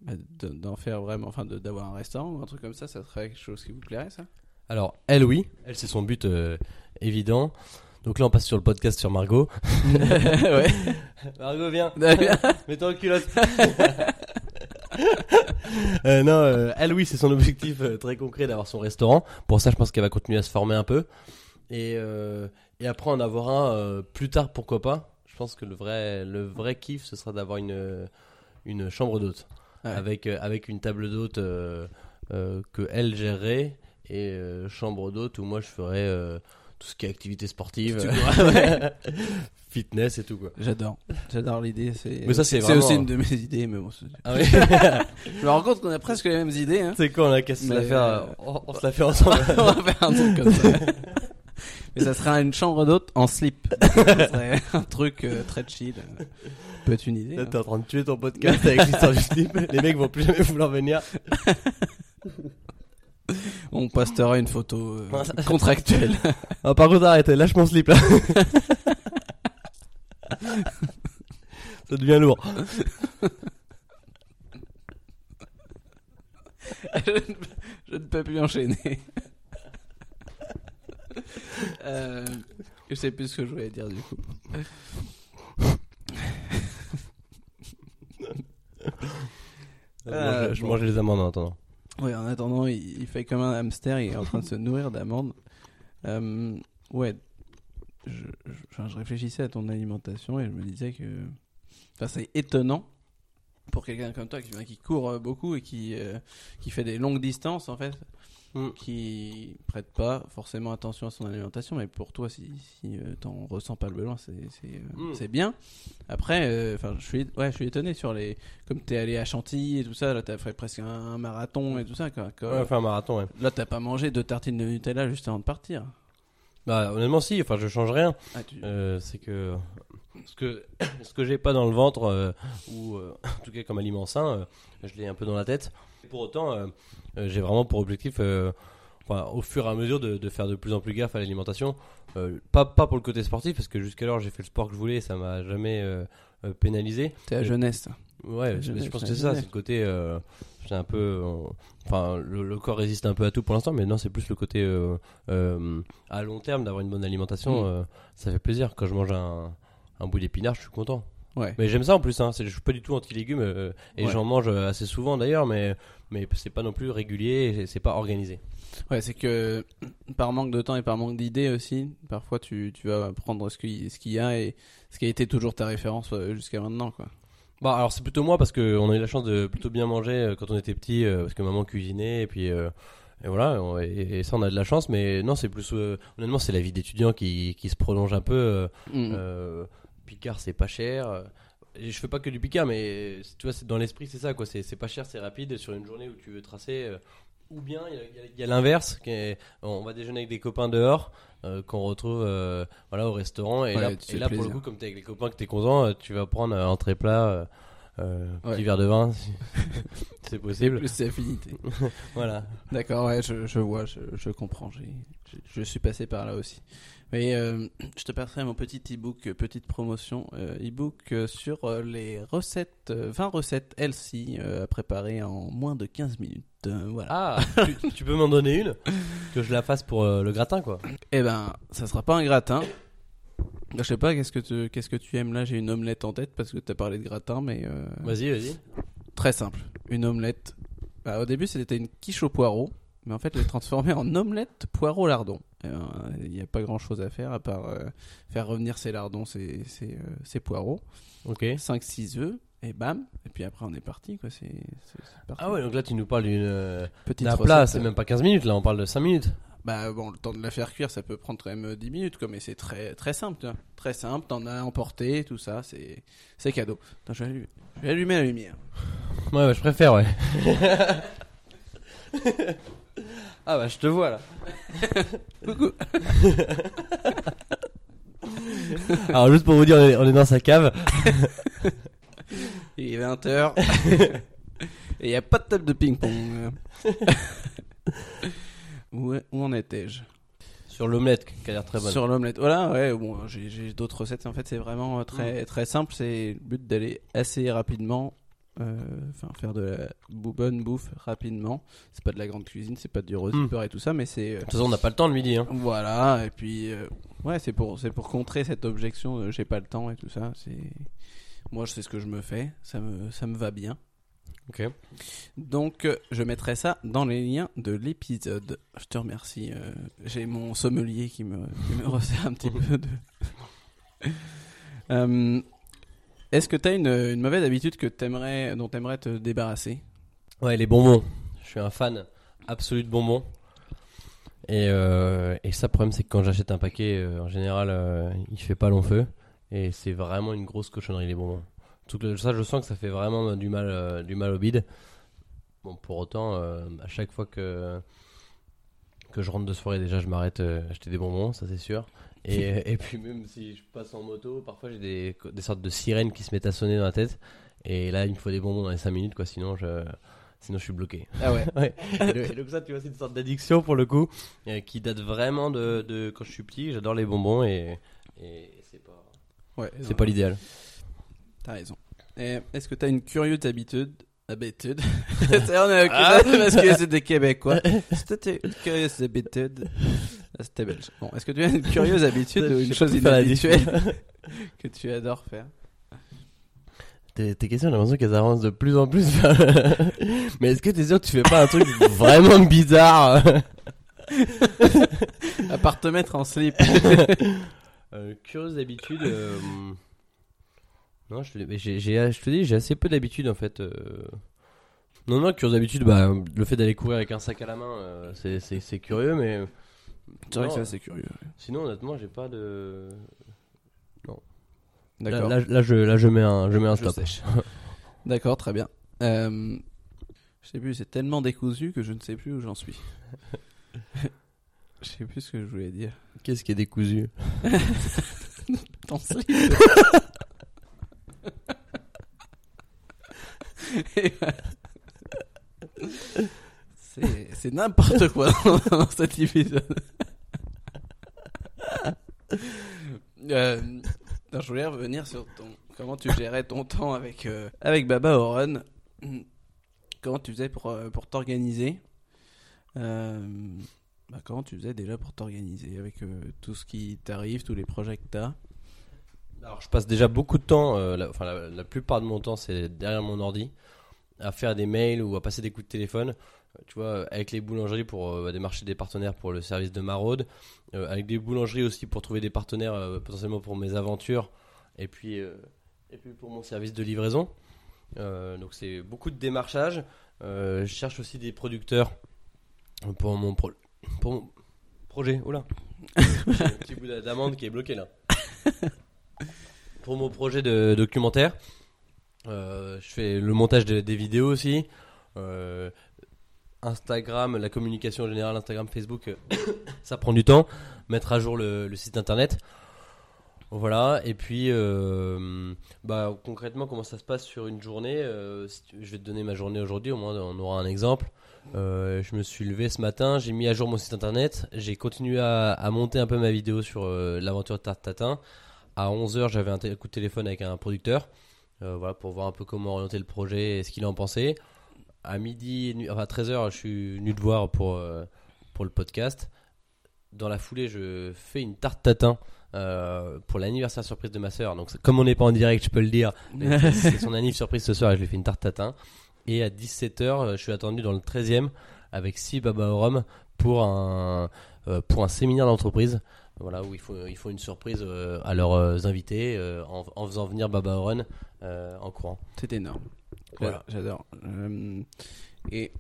bah, de- d'en faire vraiment, enfin d'avoir un restaurant ou un truc comme ça, ça serait quelque chose qui vous plairait ça? Alors, elle, oui. Elle, c'est son but euh, évident. Donc là, on passe sur le podcast sur Margot. *laughs* *laughs* Ouais. Margot, viens. D'accord. Mets-toi en culotte. Euh, non, euh, elle, oui, c'est son objectif très concret d'avoir son restaurant. Pour ça, je pense qu'elle va continuer à se former un peu. Et, et après, en avoir un plus tard, pourquoi pas. Je pense que le vrai, le vrai kiff, ce sera d'avoir une, une chambre d'hôte. Ouais. Avec, euh, avec une table d'hôte euh, euh, que elle gérerait. Et chambre d'hôte où moi, je ferais tout ce qui est activité sportive, *laughs* fitness et tout, quoi. J'adore, j'adore l'idée. C'est Mais ça, c'est c'est vraiment- aussi une de mes idées, mais bon, Ah oui *laughs* je me rends compte qu'on a presque les mêmes idées. Hein. C'est quoi, on a qu'à se la faire, euh, on, on se la fait ensemble. *laughs* On va faire un truc comme ça. Mais ça sera une chambre d'hôte en slip. *laughs* Serait un truc euh, très chill. Peut être une idée. Là, hein. t'es en train de tuer ton podcast avec l'histoire du slip. Les mecs vont plus jamais vouloir venir. *laughs* On postera une photo euh, contractuelle. *laughs* Ah, par contre, arrête, lâche mon slip là. Ça devient lourd. je, ne, je ne peux plus enchaîner. Euh, je sais plus ce que je voulais dire du coup. je, mange, je mange les amandes en attendant. Oui, en attendant, il, il fait comme un hamster, il est en train de se nourrir d'amandes. Euh, ouais, je, je, enfin, je réfléchissais à ton alimentation et je me disais que. Enfin, c'est étonnant pour quelqu'un comme toi qui, qui court euh, beaucoup et qui, euh, qui fait des longues distances en fait, Mm. qui prête pas forcément attention à son alimentation, mais pour toi, si, si euh, t'en ressens pas le besoin, c'est euh, Mm. bien. Après, euh, enfin, je suis ouais, je suis étonné sur les comme t'es allé à Chantilly et tout ça, là t'as fait presque un, un marathon et tout ça. Quoi, quoi. Ouais, fait un marathon, ouais. Là, t'as pas mangé deux tartines de Nutella juste avant de partir. Bah, honnêtement, si, enfin, je change rien. Ah, tu... Euh, c'est que ce que *coughs* ce que j'ai pas dans le ventre euh, ou euh, en tout cas comme aliment sain, je l'ai un peu dans la tête. Pour autant, euh, euh, j'ai vraiment pour objectif, euh, enfin, au fur et à mesure, de, de faire de plus en plus gaffe à l'alimentation. Pas pas pour le côté sportif parce que jusqu'alors j'ai fait le sport que je voulais, et ça m'a jamais pénalisé. T'es à jeunesse. Ouais, je, pense que c'est ça, c'est le côté. euh, c'est un peu. euh, Enfin, le, le corps résiste un peu à tout pour l'instant, mais non, c'est plus le côté euh, à long terme d'avoir une bonne alimentation. Mm. ça fait plaisir. Quand je mange un, un bout d'épinard, je suis content. Ouais. Mais j'aime ça en plus, hein. je suis pas du tout anti-légumes euh, et Ouais. j'en mange euh, assez souvent d'ailleurs, mais, mais c'est pas non plus régulier c'est pas organisé. Ouais, c'est que par manque de temps et par manque d'idées aussi, parfois tu, tu vas prendre ce qu'il ce qu'il y a et ce qui a été toujours ta référence euh, jusqu'à maintenant, quoi. Bah alors c'est plutôt moi parce qu'on a eu la chance de plutôt bien manger quand on était petit euh, parce que maman cuisinait et puis euh, et voilà et, et ça on a de la chance mais non c'est plus honnêtement c'est la vie d'étudiant qui, qui se prolonge un peu euh, Mm. euh, Picard c'est pas cher et je fais pas que du Picard mais tu vois dans l'esprit c'est ça quoi c'est pas cher c'est rapide sur une journée où tu veux tracer euh, ou bien il y a- l'inverse on va déjeuner avec des copains dehors euh, qu'on retrouve euh, voilà au restaurant et Ouais, là, et là pour le coup comme t'es avec les copains que t'es content tu vas prendre un entrée plat euh, Ouais. petit verre de vin *laughs* si c'est possible Plus c'est affinité. *laughs* voilà D'accord, ouais, je, je vois, je, je comprends. je suis passé par là aussi. Mais euh, je te passerai mon petit e-book, petite promotion, euh, e-book euh, sur les recettes, euh, 20 recettes healthy euh, à préparer en moins de 15 minutes. Voilà. ah tu, tu peux m'en donner une? Que je la fasse pour le gratin quoi Eh ben, ça sera pas un gratin. Je sais pas, qu'est-ce que tu, qu'est-ce que tu aimes? Là J'ai une omelette en tête parce que tu as parlé de gratin, mais euh, vas-y vas-y très simple. Une omelette. Bah, au début, c'était une quiche au poireau, mais en fait, je l'ai transformée en omelette poireau lardon. Ben, Il n'y a pas grand chose à faire à part euh, faire revenir ces lardons, ces, ces, euh, poireaux. ok 5-6 œufs, et bam. Et puis après, on est parti, quoi. C'est, ah ouais donc là tu nous parles d'une euh, Petite plat c'est euh, même pas 15 minutes là on parle de 5 minutes Bah bon, le temps de la faire cuire, ça peut prendre quand même euh, 10 minutes, quoi, mais c'est très, très simple, tu vois. Très simple, t'en as emporté, tout ça, c'est, c'est cadeau. Attends, je vais, allumer, je vais allumer la lumière. Ouais, bah, je préfère, ouais. *laughs* ah bah je te vois là. *laughs* Coucou. *laughs* Alors juste pour vous dire, on est, on est dans sa cave. *laughs* Il est 20h. Et il n'y a pas de table de ping-pong. où, où en étais-je? Sur l'omelette qui a l'air très bonne. Sur l'omelette. Voilà, ouais, bon, j'ai j'ai d'autres recettes. En fait, c'est vraiment euh, très, très simple. C'est le but d'aller assez rapidement. Euh, Enfin, faire de la bonne bouffe rapidement. C'est pas de la grande cuisine, c'est pas du rosipeur et tout ça, mais c'est. euh, De toute façon, on n'a pas le temps le midi. Hein. Voilà, et puis euh, ouais, c'est pour c'est pour contrer cette objection j'ai pas le temps et tout ça, c'est moi je sais ce que je me fais, ça me ça me va bien. Ok. Donc je mettrai ça dans les liens de l'épisode. Je te remercie, euh, j'ai mon sommelier qui me qui me *laughs* resserre un petit peu de *laughs* Euh, Est-ce que tu une, mauvaise habitude que t'aimerais dont t'aimerais te débarrasser? Ouais, les bonbons. Je suis un fan absolu de bonbons. Et, euh, et ça, le problème, c'est que quand j'achète un paquet, euh, en général, euh, il fait pas long feu. Et c'est vraiment une grosse cochonnerie, les bonbons. Tout ça, je sens que ça fait vraiment du mal, euh, du mal au bide. Bon, pour autant, à chaque fois que, que je rentre de soirée, déjà, je m'arrête acheter des bonbons, ça c'est sûr. Et, et puis, même si je passe en moto, parfois j'ai des, des sortes de sirènes qui se mettent à sonner dans la tête. Et là, il me faut des bonbons dans les 5 minutes, quoi. Sinon, je, sinon je suis bloqué. Ah ouais. *laughs* Ouais. Et, le- et donc ça, tu vois, c'est une sorte d'addiction pour le coup, euh, qui date vraiment de, de quand je suis petit. J'adore les bonbons et, et c'est pas, Ouais, c'est pas l'idéal. T'as raison. Est-ce que t'as une curieuse habitude Habitude? *laughs* On est Ah. parce que c'est des Québécois. C'était une curieuse habitude? Ah, C'était belge. Bon, est-ce que tu as une curieuse habitude *laughs* ou une chose inhabituelle *laughs* que tu adores faire? Tes, tes questions, j'ai l'impression qu'elles avancent de plus en plus *laughs* Mais est-ce que t'es sûr que tu fais pas un truc vraiment bizarre? À part te mettre en slip. euh, Curieuse habitude. euh, Non, je te, mais j'ai, j'ai- je te dis, j'ai assez peu d'habitude en fait. euh. Non, non, curieuse habitude, bah, le fait d'aller courir avec un sac à la main, euh, c'est, c'est, c'est curieux, mais. C'est vrai Non, que ça c'est curieux. Sinon, honnêtement, j'ai pas de. Là, D'accord. là, là, je, là, je mets un, je mets un Je stop. *laughs* D'accord, très bien. Euh, je sais plus, c'est tellement décousu que je ne sais plus où j'en suis. *laughs* je sais plus ce que je voulais dire. Qu'est-ce qui est décousu? *laughs* Ton slip. Et voilà. C'est c'est n'importe quoi dans, dans cet épisode. Euh, non, je voulais revenir sur ton comment tu gérais ton temps avec euh, avec Baba Oren. Comment tu faisais pour euh, pour t'organiser? Euh, bah, Comment tu faisais déjà pour t'organiser avec euh, tout ce qui t'arrive, tous les projets que t'as? Alors, je passe déjà beaucoup de temps, euh, la, enfin, la, la plupart de mon temps, c'est derrière mon ordi, à faire des mails ou à passer des coups de téléphone. Tu vois, avec les boulangeries pour euh, démarcher des partenaires pour le service de maraude, euh, avec des boulangeries aussi pour trouver des partenaires euh, potentiellement pour mes aventures, et puis, et puis pour mon service de livraison. Donc c'est beaucoup de démarchage. Je cherche aussi des producteurs pour mon, pro- pour mon projet. Oula, un petit bout d'amande qui est bloqué là *laughs* pour mon projet de documentaire. Je fais le montage de- des vidéos aussi. Instagram, la communication générale, Instagram, Facebook, euh, *coughs* ça prend du temps. Mettre à jour le, site internet. Voilà, et puis euh, bah, concrètement, comment ça se passe sur une journée euh, Je vais te donner ma journée aujourd'hui, au moins on aura un exemple. Je me suis levé ce matin, j'ai mis à jour mon site internet, j'ai continué à, monter un peu ma vidéo sur l'aventure Tarte Tatin. À 11h, j'avais un coup de téléphone avec un producteur voilà, pour voir un peu comment orienter le projet et ce qu'il en pensait. À midi, enfin 13h, je suis venu te voir pour, euh, pour le podcast. Dans la foulée, je fais une tarte tatin euh, pour l'anniversaire surprise de ma soeur. Donc, comme on n'est pas en direct, je peux le dire. *laughs* C'est son anniversaire surprise ce soir et je lui fais une tarte tatin. Et à 17h, je suis attendu dans le 13e avec 6 Baba au rhum pour un, euh, pour un séminaire d'entreprise. Voilà, où il faut, il faut une surprise euh, à leurs euh, invités euh, en, en faisant venir Baba euh, en courant. C'est énorme. Voilà. J'adore. Euh, et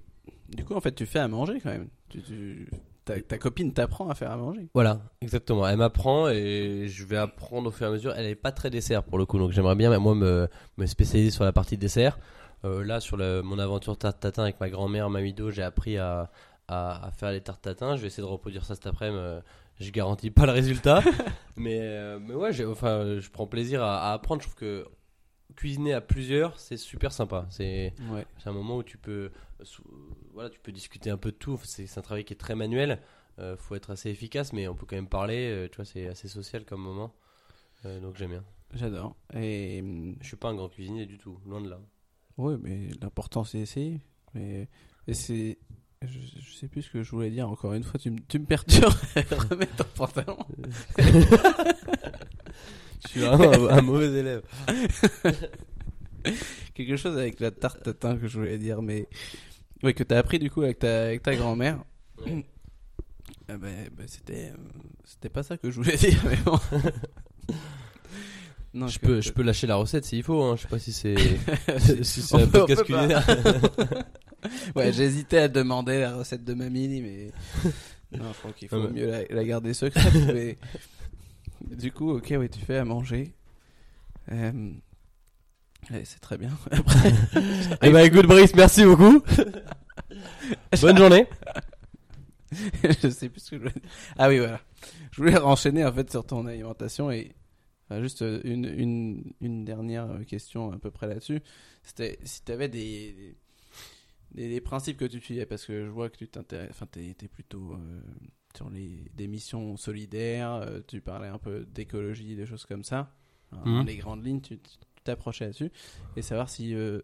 du coup, en fait, tu fais à manger quand même. Tu, tu- ta, ta copine t'apprend à faire à manger. Voilà, exactement. Elle m'apprend et je vais apprendre au fur et à mesure. Elle est pas très dessert pour le coup, donc j'aimerais bien moi me, me spécialiser sur la partie dessert. Euh, là, sur le- mon aventure tarte tatin avec ma grand-mère Mamido, j'ai appris à, à, à faire les tartes tatin. Je vais essayer de reproduire ça cet après-midi. euh, Je garantis pas le résultat, *laughs* mais euh, mais ouais, j'ai- enfin, je prends plaisir à, à apprendre. Je trouve que cuisiner à plusieurs, c'est super sympa. C'est Ouais. un moment où tu peux, voilà, tu peux discuter un peu de tout. C'est un travail qui est très manuel. Euh, faut être assez efficace, mais on peut quand même parler. euh, tu vois, c'est assez social comme moment. Euh, donc j'aime bien. J'adore. Et Je suis pas un grand cuisinier du tout, loin de là. ouais, mais l'important c'est essayer. Mais et c'est, je, je sais plus ce que je voulais dire. Encore une fois, tu, me- tu me perturbes. *laughs* Remets ton pantalon. *laughs* Je suis vraiment un, un mauvais élève. *laughs* Quelque chose avec la tarte tatin que je voulais dire, mais ouais, que t'as appris du coup avec ta, avec ta grand-mère. Ouais. *coughs* Ah ben, ben, c'était, euh, c'était pas ça que je voulais *laughs* dire, mais bon. non, Je que- peux, je peux lâcher la recette s'il faut. Hein. Je sais pas si c'est *laughs* si c'est un peut- podcast culinaire. Ouais, j'hésitais à demander la recette de mamie, mais non, je crois qu'il faut Non, mais- mieux la, la garder secrète. mais du coup, ok, oui, tu fais à manger. Euh, ouais, c'est très bien. *laughs* Après, *laughs* Eh ben écoute Brice, merci beaucoup. *laughs* Bonne journée. je sais plus ce que je voulais dire. Ah oui, voilà. Je voulais renchaîner en fait sur ton alimentation et enfin, juste euh, une, une, une dernière euh, question à peu près là-dessus. C'était si tu avais des, les principes que tu suivais, parce que je vois que tu t'intéresses, enfin, t'es t'es plutôt euh, sur les des missions solidaires, euh, tu parlais un peu d'écologie, des choses comme ça. Mhm. Les grandes lignes, tu tu t'approchais là-dessus. Et savoir si euh,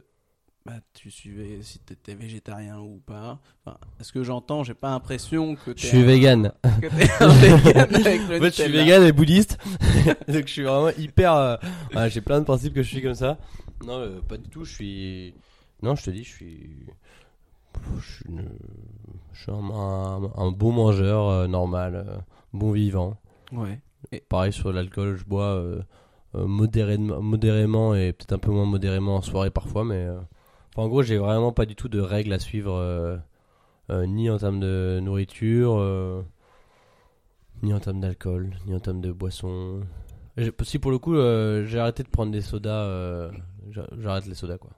bah, tu suivais, si t'étais végétarien ou pas. Enfin, est-ce que j'entends, j'ai pas l'impression que Je t'es suis un- vegan. *laughs* que t'es un *laughs* vegan avec le En fait, je suis vegan et bouddhiste. *laughs* Donc, je suis vraiment hyper. euh, ouais, J'ai plein de principes que je suis comme ça. Non, euh, pas du tout. Je suis. Non, je te dis, je suis. Je suis, une- je suis un, un- un bon mangeur euh, normal, euh, bon vivant. Ouais. Pareil sur l'alcool, je bois euh, modérément, modérément et peut-être un peu moins modérément en soirée parfois, mais enfin, en gros, j'ai vraiment pas du tout de règles à suivre, ni en termes de nourriture, ni en termes d'alcool, ni en termes de boisson. Si pour le coup, euh, j'ai arrêté de prendre des sodas, euh, j'a- j'arrête les sodas quoi.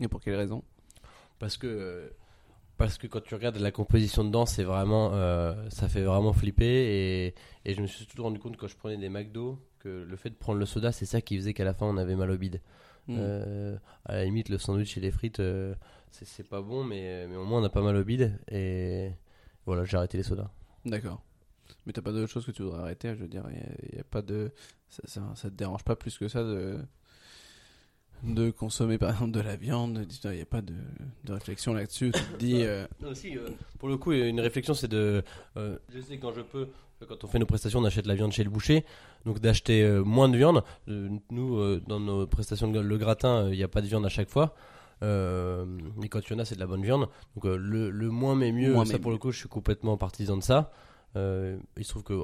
Et pour quelle raison? Parce que, euh, parce que quand tu regardes la composition dedans, c'est vraiment, euh, ça fait vraiment flipper. Et, et je me suis surtout rendu compte quand je prenais des McDo que le fait de prendre le soda, c'est ça qui faisait qu'à la fin on avait mal au bide. Hmm. Euh, à la limite, le sandwich et les frites, euh, c'est pas bon, mais, mais au moins on a pas mal au bide. Et voilà, j'ai arrêté les sodas. D'accord. Mais t'as pas d'autre chose que tu voudrais arrêter, je veux dire, il a pas de. Ça, ça, ça te dérange pas plus que ça de. De consommer par exemple de la viande, il n'y a pas de, de réflexion là-dessus, tu te dis. euh, Non, euh, pour le coup, une réflexion, c'est de. euh, je sais quand je peux, quand on fait nos prestations, on achète la viande chez le boucher, donc d'acheter euh, moins de viande. Nous, dans nos prestations, de le gratin, il n'y a pas de viande à chaque fois. Mais quand il y en a, c'est de la bonne viande. Donc le, le moins mais mieux, Moins ça mais pour le coup, je suis complètement partisan de ça. Il se trouve que.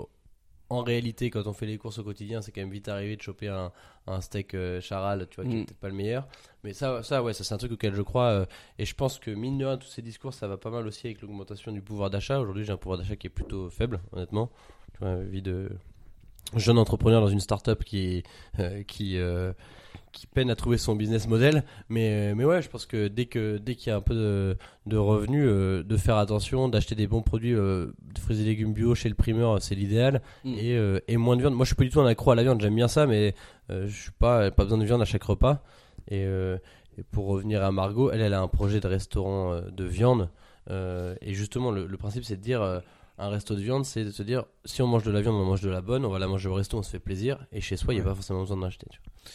En réalité, quand on fait les courses au quotidien, c'est quand même vite arrivé de choper un, un steak euh, charal, tu vois, qui est Mm. peut-être pas le meilleur. Mais ça, ça ouais, ça c'est un truc auquel je crois. euh, et je pense que mine de rien, tous ces discours, ça va pas mal aussi avec l'augmentation du pouvoir d'achat. Aujourd'hui, j'ai un pouvoir d'achat qui est plutôt faible, honnêtement. Tu vois, vie de jeune entrepreneur dans une start-up qui, euh, qui, qui peine à trouver son business model. Mais, mais ouais, je pense que dès que dès qu'il y a un peu de, de revenus, euh, de faire attention, d'acheter des bons produits euh, de fruits et légumes bio chez le primeur, c'est l'idéal. Mm. Et, euh, et moins de viande. Moi, je suis pas du tout un accro à la viande. J'aime bien ça, mais je suis pas pas besoin de viande à chaque repas. Et, et pour revenir à Margot, elle, elle a un projet de restaurant de viande. Et justement, le, le principe, c'est de dire un resto de viande, c'est de se dire si on mange de la viande, on mange de la bonne. On va la manger au resto, on se fait plaisir. Et chez soi, il n'y a Ouais. pas forcément besoin d'en acheter. tu vois.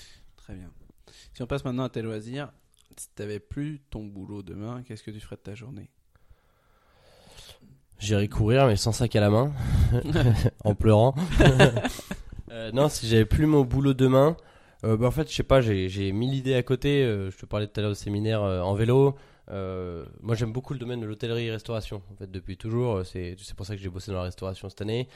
Très bien. Si on passe maintenant à tes loisirs, si t'avais plus ton boulot demain, qu'est-ce que tu ferais de ta journée? J'irai courir, mais sans sac à la main, *laughs* *laughs* en pleurant. *laughs* Euh, non, si j'avais plus mon boulot demain, euh, bah, en fait, je sais pas, j'ai mille idées à côté. euh, je te parlais tout à l'heure au séminaire en vélo. Moi, j'aime beaucoup le domaine de l'hôtellerie-restauration. En fait, depuis toujours, c'est c'est pour ça que j'ai bossé dans la restauration cette année.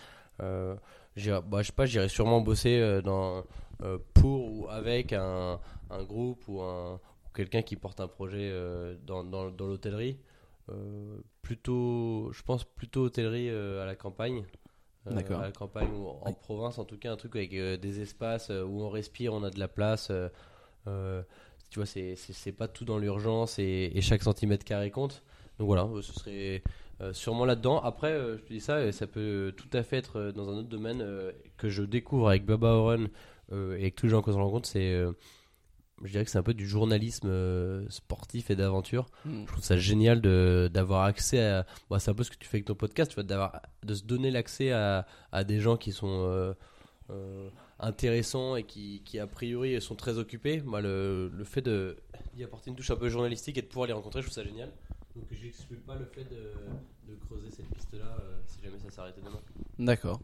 Bah, je sais pas, j'irai sûrement bosser euh, dans, euh, pour ou avec un, un groupe ou, un, ou quelqu'un qui porte un projet euh, dans, dans, dans l'hôtellerie. Plutôt, je pense plutôt hôtellerie à la campagne. D'accord. À la campagne ou en province, en tout cas, un truc avec des espaces où on respire, on a de la place. euh, tu vois, c'est pas tout dans l'urgence et, et chaque centimètre carré compte. Donc voilà, ce serait euh, sûrement là-dedans. Après, euh, je te dis ça, et ça peut tout à fait être euh, dans un autre domaine que je découvre avec Baba Oren et avec tous les gens que je rencontre. C'est, je dirais que c'est un peu du journalisme sportif et d'aventure. Hmm. Je trouve ça génial de d'avoir accès à. Bon, c'est un peu ce que tu fais avec ton podcast, tu vois, d'avoir de se donner l'accès à, à des gens qui sont intéressants et qui, qui a priori sont très occupés. Moi, le, le fait d'y apporter une touche un peu journalistique et de pouvoir les rencontrer, je trouve ça génial. Donc, j'exclus pas le fait de, de creuser cette piste-là euh, si jamais ça s'arrêtait demain. D'accord.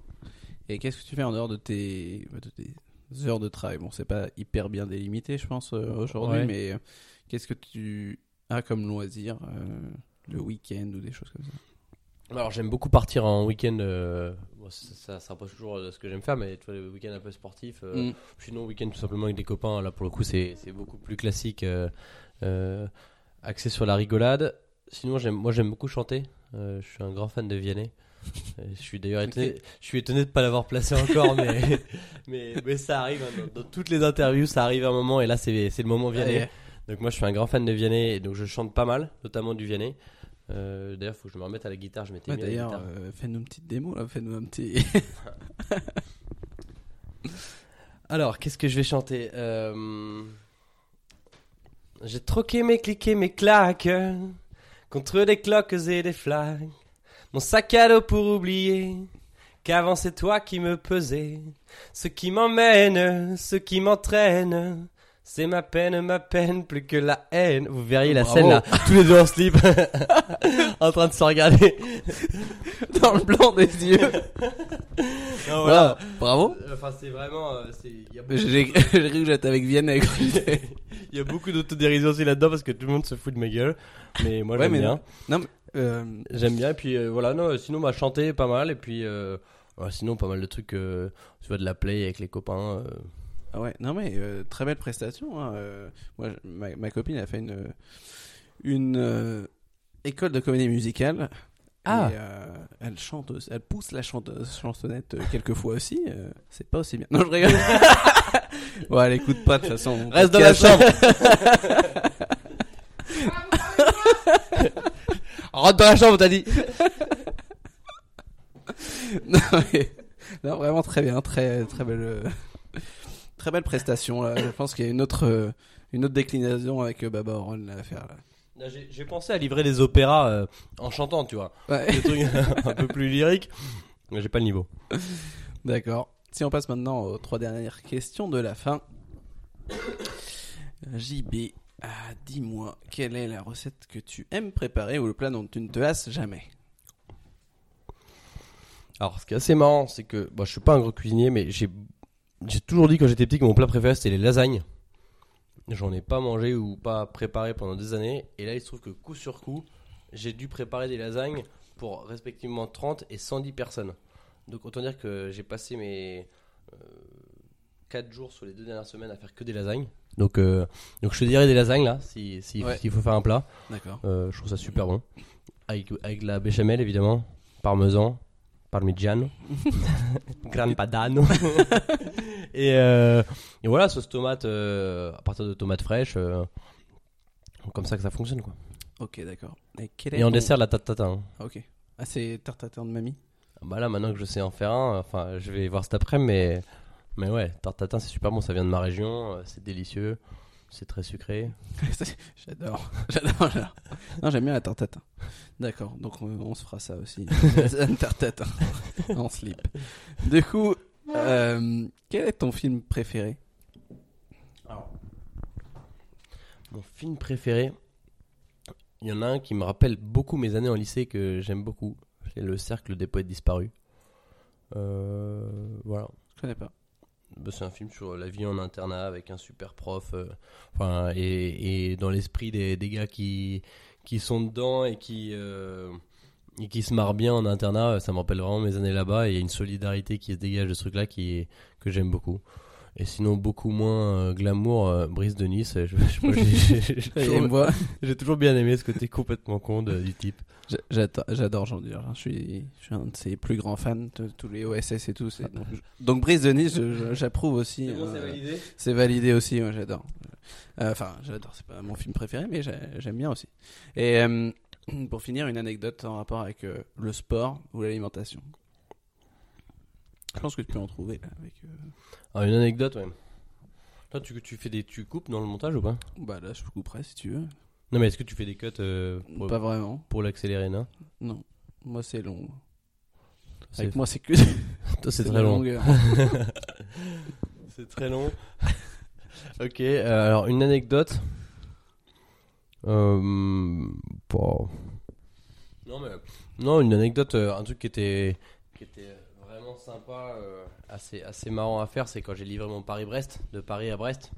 Et qu'est-ce que tu fais en dehors de tes, de tes heures de travail? Bon, c'est pas hyper bien délimité, je pense, euh, aujourd'hui, Ouais. mais euh, qu'est-ce que tu as comme loisir euh, le week-end ou des choses comme ça? Alors j'aime beaucoup partir en week-end. euh, bon, ça, ça, rapproche toujours de ce que j'aime faire, mais tu vois, le week-end un peu sportif. euh, Mm. Sinon, week-end tout simplement avec des copains. Là pour le coup, c'est c'est beaucoup plus classique, euh, euh, axé sur la rigolade. Sinon, j'aime, moi j'aime beaucoup chanter. Euh, je suis un grand fan de Vianney. Euh, Je suis d'ailleurs étonné, je suis étonné de pas l'avoir placé encore, mais, *laughs* mais, mais ça arrive. hein, dans, dans toutes les interviews, ça arrive à un moment, et là c'est c'est le moment Vianney. Allez. Donc moi je suis un grand fan de Vianney et donc je chante pas mal, notamment du Vianney. Euh, d'ailleurs, faut que je me remette à la guitare. Je m'étais Ouais, mis D'ailleurs, euh, fais-nous une petite démo, là, fais-nous un petit. *laughs* Alors, qu'est-ce que je vais chanter Euh, J'ai troqué mes cliquets, mes claques contre des cloques et des flags. Mon sac à dos pour oublier qu'avant c'est toi qui me pesais. Ce qui m'emmène, ce qui m'entraîne, c'est ma peine, ma peine, plus que la haine. Vous verriez la Bravo. scène là, tous les deux en slip, *laughs* en train de se regarder. *laughs* Dans le blanc des yeux. Non, Voilà. Bravo. Enfin, c'est vraiment. euh, c'est- Il y, a J'ai *laughs* j'ai cru que j'étais avec Vienne avec il y a beaucoup d'autodérision aussi là-dedans parce que tout le monde se fout de ma gueule. Mais moi, Ouais, j'aime mais bien. Non, mais, euh, J'aime bien. Et puis euh, voilà, non, sinon, m'a chanté pas mal. Et puis, euh, ouais, sinon, pas mal de trucs. euh, tu vois, de la play avec les copains. euh. Ah ouais, non mais euh, très belle prestation. hein, euh, moi, je- ma, ma copine a fait une une euh, école de comédie musicale. Ah. Et, euh, elle chante, aussi- elle pousse la chanteuse chansonnette euh, quelques fois aussi. euh, c'est pas aussi bien. Non, je rigole. *laughs* ouais, elle écoute pas de toute façon. Reste dans la chambre. *laughs* Rentre dans la chambre, t'as dit. *laughs* non, mais- non, vraiment très bien, très très belle, euh, très belle prestation. Là. Je pense qu'il y a une autre euh, une autre déclinaison avec euh, Baba Oron à faire. Là. J'ai pensé à livrer des opéras euh, en chantant, tu vois. Ouais. Des trucs *laughs* un peu plus lyriques. Mais j'ai pas le niveau. D'accord. Si on passe maintenant aux trois dernières questions de la fin. JB, ah, dis-moi, quelle est la recette que tu aimes préparer ou le plat dont tu ne te lasses jamais? Alors, ce qui est assez marrant, c'est que bon, je suis pas un gros cuisinier, mais j'ai j'ai toujours dit quand j'étais petit que mon plat préféré c'était les lasagnes. J'en ai pas mangé ou pas préparé pendant des années, et là il se trouve que coup sur coup, j'ai dû préparer des lasagnes pour respectivement 30 et 110 personnes. Donc autant dire que j'ai passé mes 4 jours sur les deux dernières semaines à faire que des lasagnes. Donc, euh, donc je te dirais des lasagnes là, si, si- Ouais. s'il faut faire un plat. D'accord. Euh, je trouve ça super bon. Avec, avec la béchamel, évidemment. Parmesan. Parmigiano. *laughs* Gran Padano. *laughs* et, euh, et voilà, sauce tomate euh, à partir de tomates fraîches. euh, comme ça que ça fonctionne, quoi. Ok, d'accord. Et, Et en ton- dessert, la tarte tatin. hein. Ah, Ok. Ah, c'est tarte tatin de mamie Ah Bah là, maintenant que je sais en faire un, enfin, je vais voir cet après, mais, mais ouais, tarte tatin, c'est super bon. Ça vient de ma région, c'est délicieux. C'est très sucré. *laughs* J'adore. *laughs* J'adore. j'adore. Non, j'aime bien la tarte tatin. D'accord. Donc, on, on se fera ça aussi. *laughs* Une tarte tatin. en slip. Du coup, euh, quel est ton film préféré? Mon film préféré, il y en a un qui me rappelle beaucoup mes années en lycée que j'aime beaucoup. C'est Le Cercle des Poètes Disparus. Euh, voilà. Je connais pas. Bah, c'est un film sur la vie en internat avec un super prof. euh, enfin, et, et dans l'esprit des, des gars qui, qui sont dedans et qui, euh, et qui se marrent bien en internat, ça me rappelle vraiment mes années là-bas. Et il y a une solidarité qui se dégage de ce truc-là qui est- que j'aime beaucoup. Et sinon, beaucoup moins euh, glamour, euh, Brice de Nice. Je, *laughs* je- *laughs* je- *laughs* j'ai- toujours- bien aimé ce côté complètement con de- du type. j'a- j'adore j'adore Jean Dur. Je suis, je suis un de ses plus grands fans de tous les OSS et tout. c'est- Donc, donc Brice Denis, je- je- j'approuve aussi. euh, validé C'est validé aussi, moi j'adore. Euh, Enfin, j'adore, c'est pas mon film préféré, mais j'ai- j'aime bien aussi. Et euh, *clears throat* pour finir, une anecdote en rapport avec euh, le sport ou l'alimentation. Je pense que tu peux en trouver là. Avec, euh, Ah, une anecdote, ouais. Toi, tu, tu fais des, tu coupes dans le montage ou pas? Bah là, je couperai si tu veux. Non, mais est-ce que tu fais des cuts euh, pour, Pas vraiment. pour l'accélérer, non? Non. Moi, c'est long. Avec moi, c'est que. *laughs* Toi, c'est très long. *laughs* C'est très long. ok, alors une anecdote. Euh. Non, mais. Non, une anecdote, euh, un truc qui était, qui était vraiment sympa, euh, assez, assez marrant à faire, c'est quand j'ai livré mon Paris-Brest, de Paris à Brest.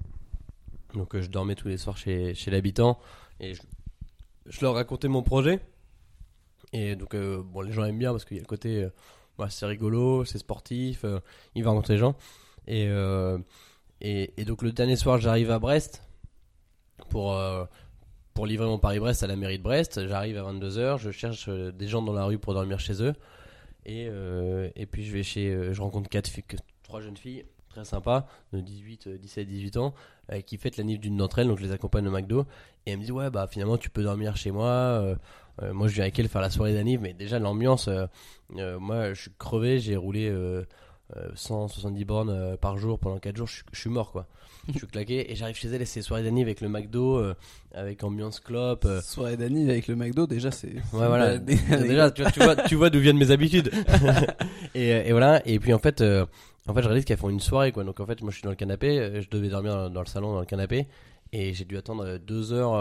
Donc euh, je dormais tous les soirs chez, chez l'habitant et je, je leur racontais mon projet. Et donc, bon, les gens aiment bien parce qu'il y a le côté, bah, c'est rigolo, c'est sportif, il va rencontrer les gens. Et, et, donc le dernier soir, j'arrive à Brest pour, pour livrer mon Paris-Brest à la mairie de Brest. J'arrive à 22h, je cherche euh, des gens dans la rue pour dormir chez eux. Et, euh, puis je vais chez, euh, je rencontre quatre filles, trois jeunes filles très sympas de 18, euh, 17, 18 ans qui fêtent la nif d'une d'entre elles. Donc je les accompagne au McDo et elles me disent ouais bah finalement tu peux dormir chez moi. moi je viens avec elle faire la soirée d'anniv, mais déjà l'ambiance, moi je suis crevé, j'ai roulé. Euh, euh, 170 bornes euh, par jour pendant 4 jours, je, suis- je suis mort quoi. je suis claqué et j'arrive chez elle et c'est soirée d'anniv avec le McDo, euh, avec ambiance clope. euh, Soirée d'Annie avec le McDo, déjà, c'est. Ouais, voilà. *laughs* Déjà, tu vois, tu vois, tu vois d'où viennent mes habitudes. *laughs* et, et voilà. Et puis en fait, euh, en fait, je réalise qu'elles font une soirée, quoi. Donc en fait, moi, je suis dans le canapé. Je devais dormir dans, dans le salon, dans le canapé, et j'ai dû attendre euh, deux heures,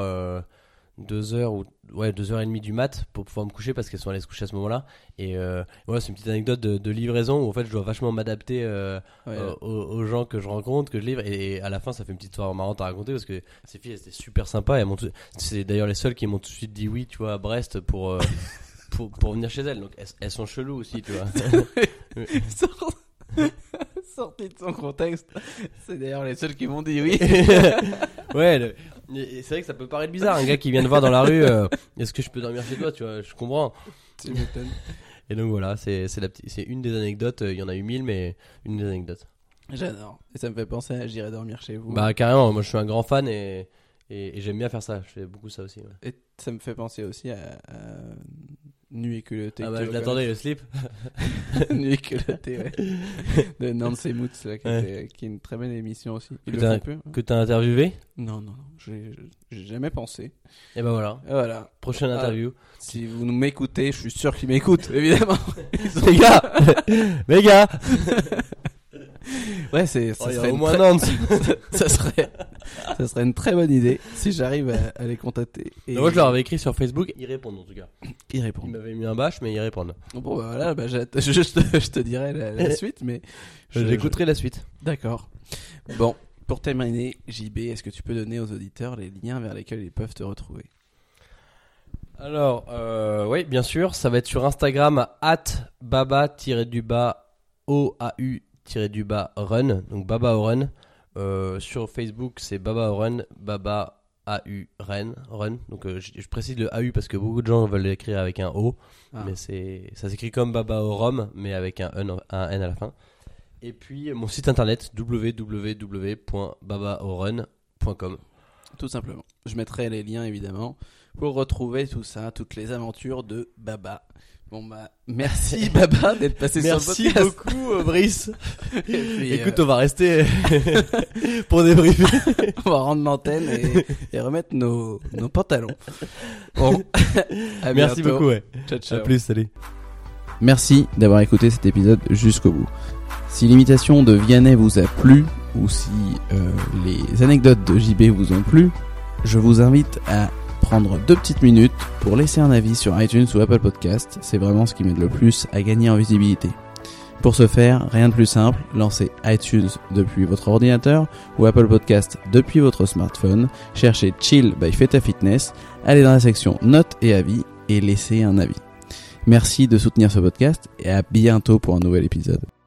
euh, deux heures ou ouais, deux heures et demie du mat pour pouvoir me coucher parce qu'elles sont allées se coucher à ce moment-là. Et euh, voilà, c'est une petite anecdote de, de livraison où en fait, je dois vachement m'adapter. euh, Ouais, euh, aux, aux gens que je rencontre, que je livre, et, à la fin, ça fait une petite histoire marrante à raconter parce que ces filles, elles étaient super sympas. et C'est d'ailleurs les seules qui m'ont tout de suite dit oui, tu vois, à Brest pour. *laughs* pour, pour venir chez elles, donc elles, elles sont cheloues aussi, tu vois. *laughs* Sort- *laughs* Sorti de son contexte. C'est d'ailleurs les seuls qui m'ont dit oui. ouais, le- et c'est vrai que ça peut paraître bizarre, un *laughs* gars qui vient te voir dans la rue, euh, est-ce que je peux dormir chez toi, tu vois, je comprends. tu m'étonnes. Et donc voilà, c'est c'est la petite- c'est une des anecdotes, euh, il y en a eu mille, mais une des anecdotes. J'adore. Et ça me fait penser à J'irai dormir chez vous. Bah carrément, moi je suis un grand fan et, et, et j'aime bien faire ça, je fais beaucoup ça aussi. ouais. Et ça me fait penser aussi à, à Nuit et culottée. Ah bah je l'attendais, le slip. *laughs* Nuit et culottée, ouais. *laughs* De Nancy Moots, là, qui, Ouais. était- qui est une très bonne émission aussi. Ils Que t'as- hein Que t'as interviewé, Non, non, non. J'ai jamais pensé. et ben voilà, Et voilà. prochaine Ah. interview. Si vous nous m'écoutez, je suis sûr qu'ils m'écoutent, évidemment. Ils *laughs* ont- Les gars Les gars Ouais, c'est, ça Oh, serait au moins très- Nantes ça serait, ça serait une très bonne idée si j'arrive à, à les contacter. Et Moi je leur avais écrit sur Facebook, ils répondent en tout cas. ils Ils répondent. m'avaient mis un bâche, mais ils répondent. Bon, bah voilà, bah, *laughs* je, je te, je te dirai la, la *laughs* suite, mais je- J'écouterai la suite. D'accord. Bon, pour terminer, JB, est-ce que tu peux donner aux auditeurs les liens vers lesquels ils peuvent te retrouver? Alors, euh, oui, bien sûr, ça va être sur Instagram at baba-du-bas OAU-du-bas run, donc baba au run. Euh, sur Facebook, c'est baba run, baba AU run, run. Donc euh, je, je précise le AU parce que beaucoup de gens veulent l'écrire avec un O, Ah. mais c'est ça s'écrit comme baba au rhum, mais avec un N, un N à la fin. Et puis mon site internet www.babaorun.com. Tout simplement. Je mettrai les liens évidemment pour retrouver tout ça, toutes les aventures de Baba. Bon bah merci *laughs* Baba d'être passé Merci sur le podcast. beaucoup, euh, Brice. *laughs* Puis, Écoute, euh, on va rester *laughs* pour débriefer. on va rendre l'antenne et, et remettre nos, nos pantalons. Bon, à Merci bientôt. beaucoup, ouais. Ciao À ciao. plus, salut. Merci d'avoir écouté cet épisode jusqu'au bout. Si l'imitation de Vianney vous a plu, ou si euh, les anecdotes de JB vous ont plu, je vous invite à prendre deux petites minutes pour laisser un avis sur iTunes ou Apple Podcast. C'est vraiment ce qui m'aide le plus à gagner en visibilité. Pour ce faire, rien de plus simple, lancez iTunes depuis votre ordinateur ou Apple Podcast depuis votre smartphone, cherchez Chill by Feta Fitness, allez dans la section Notes et avis et laissez un avis. Merci de soutenir ce podcast et à bientôt pour un nouvel épisode.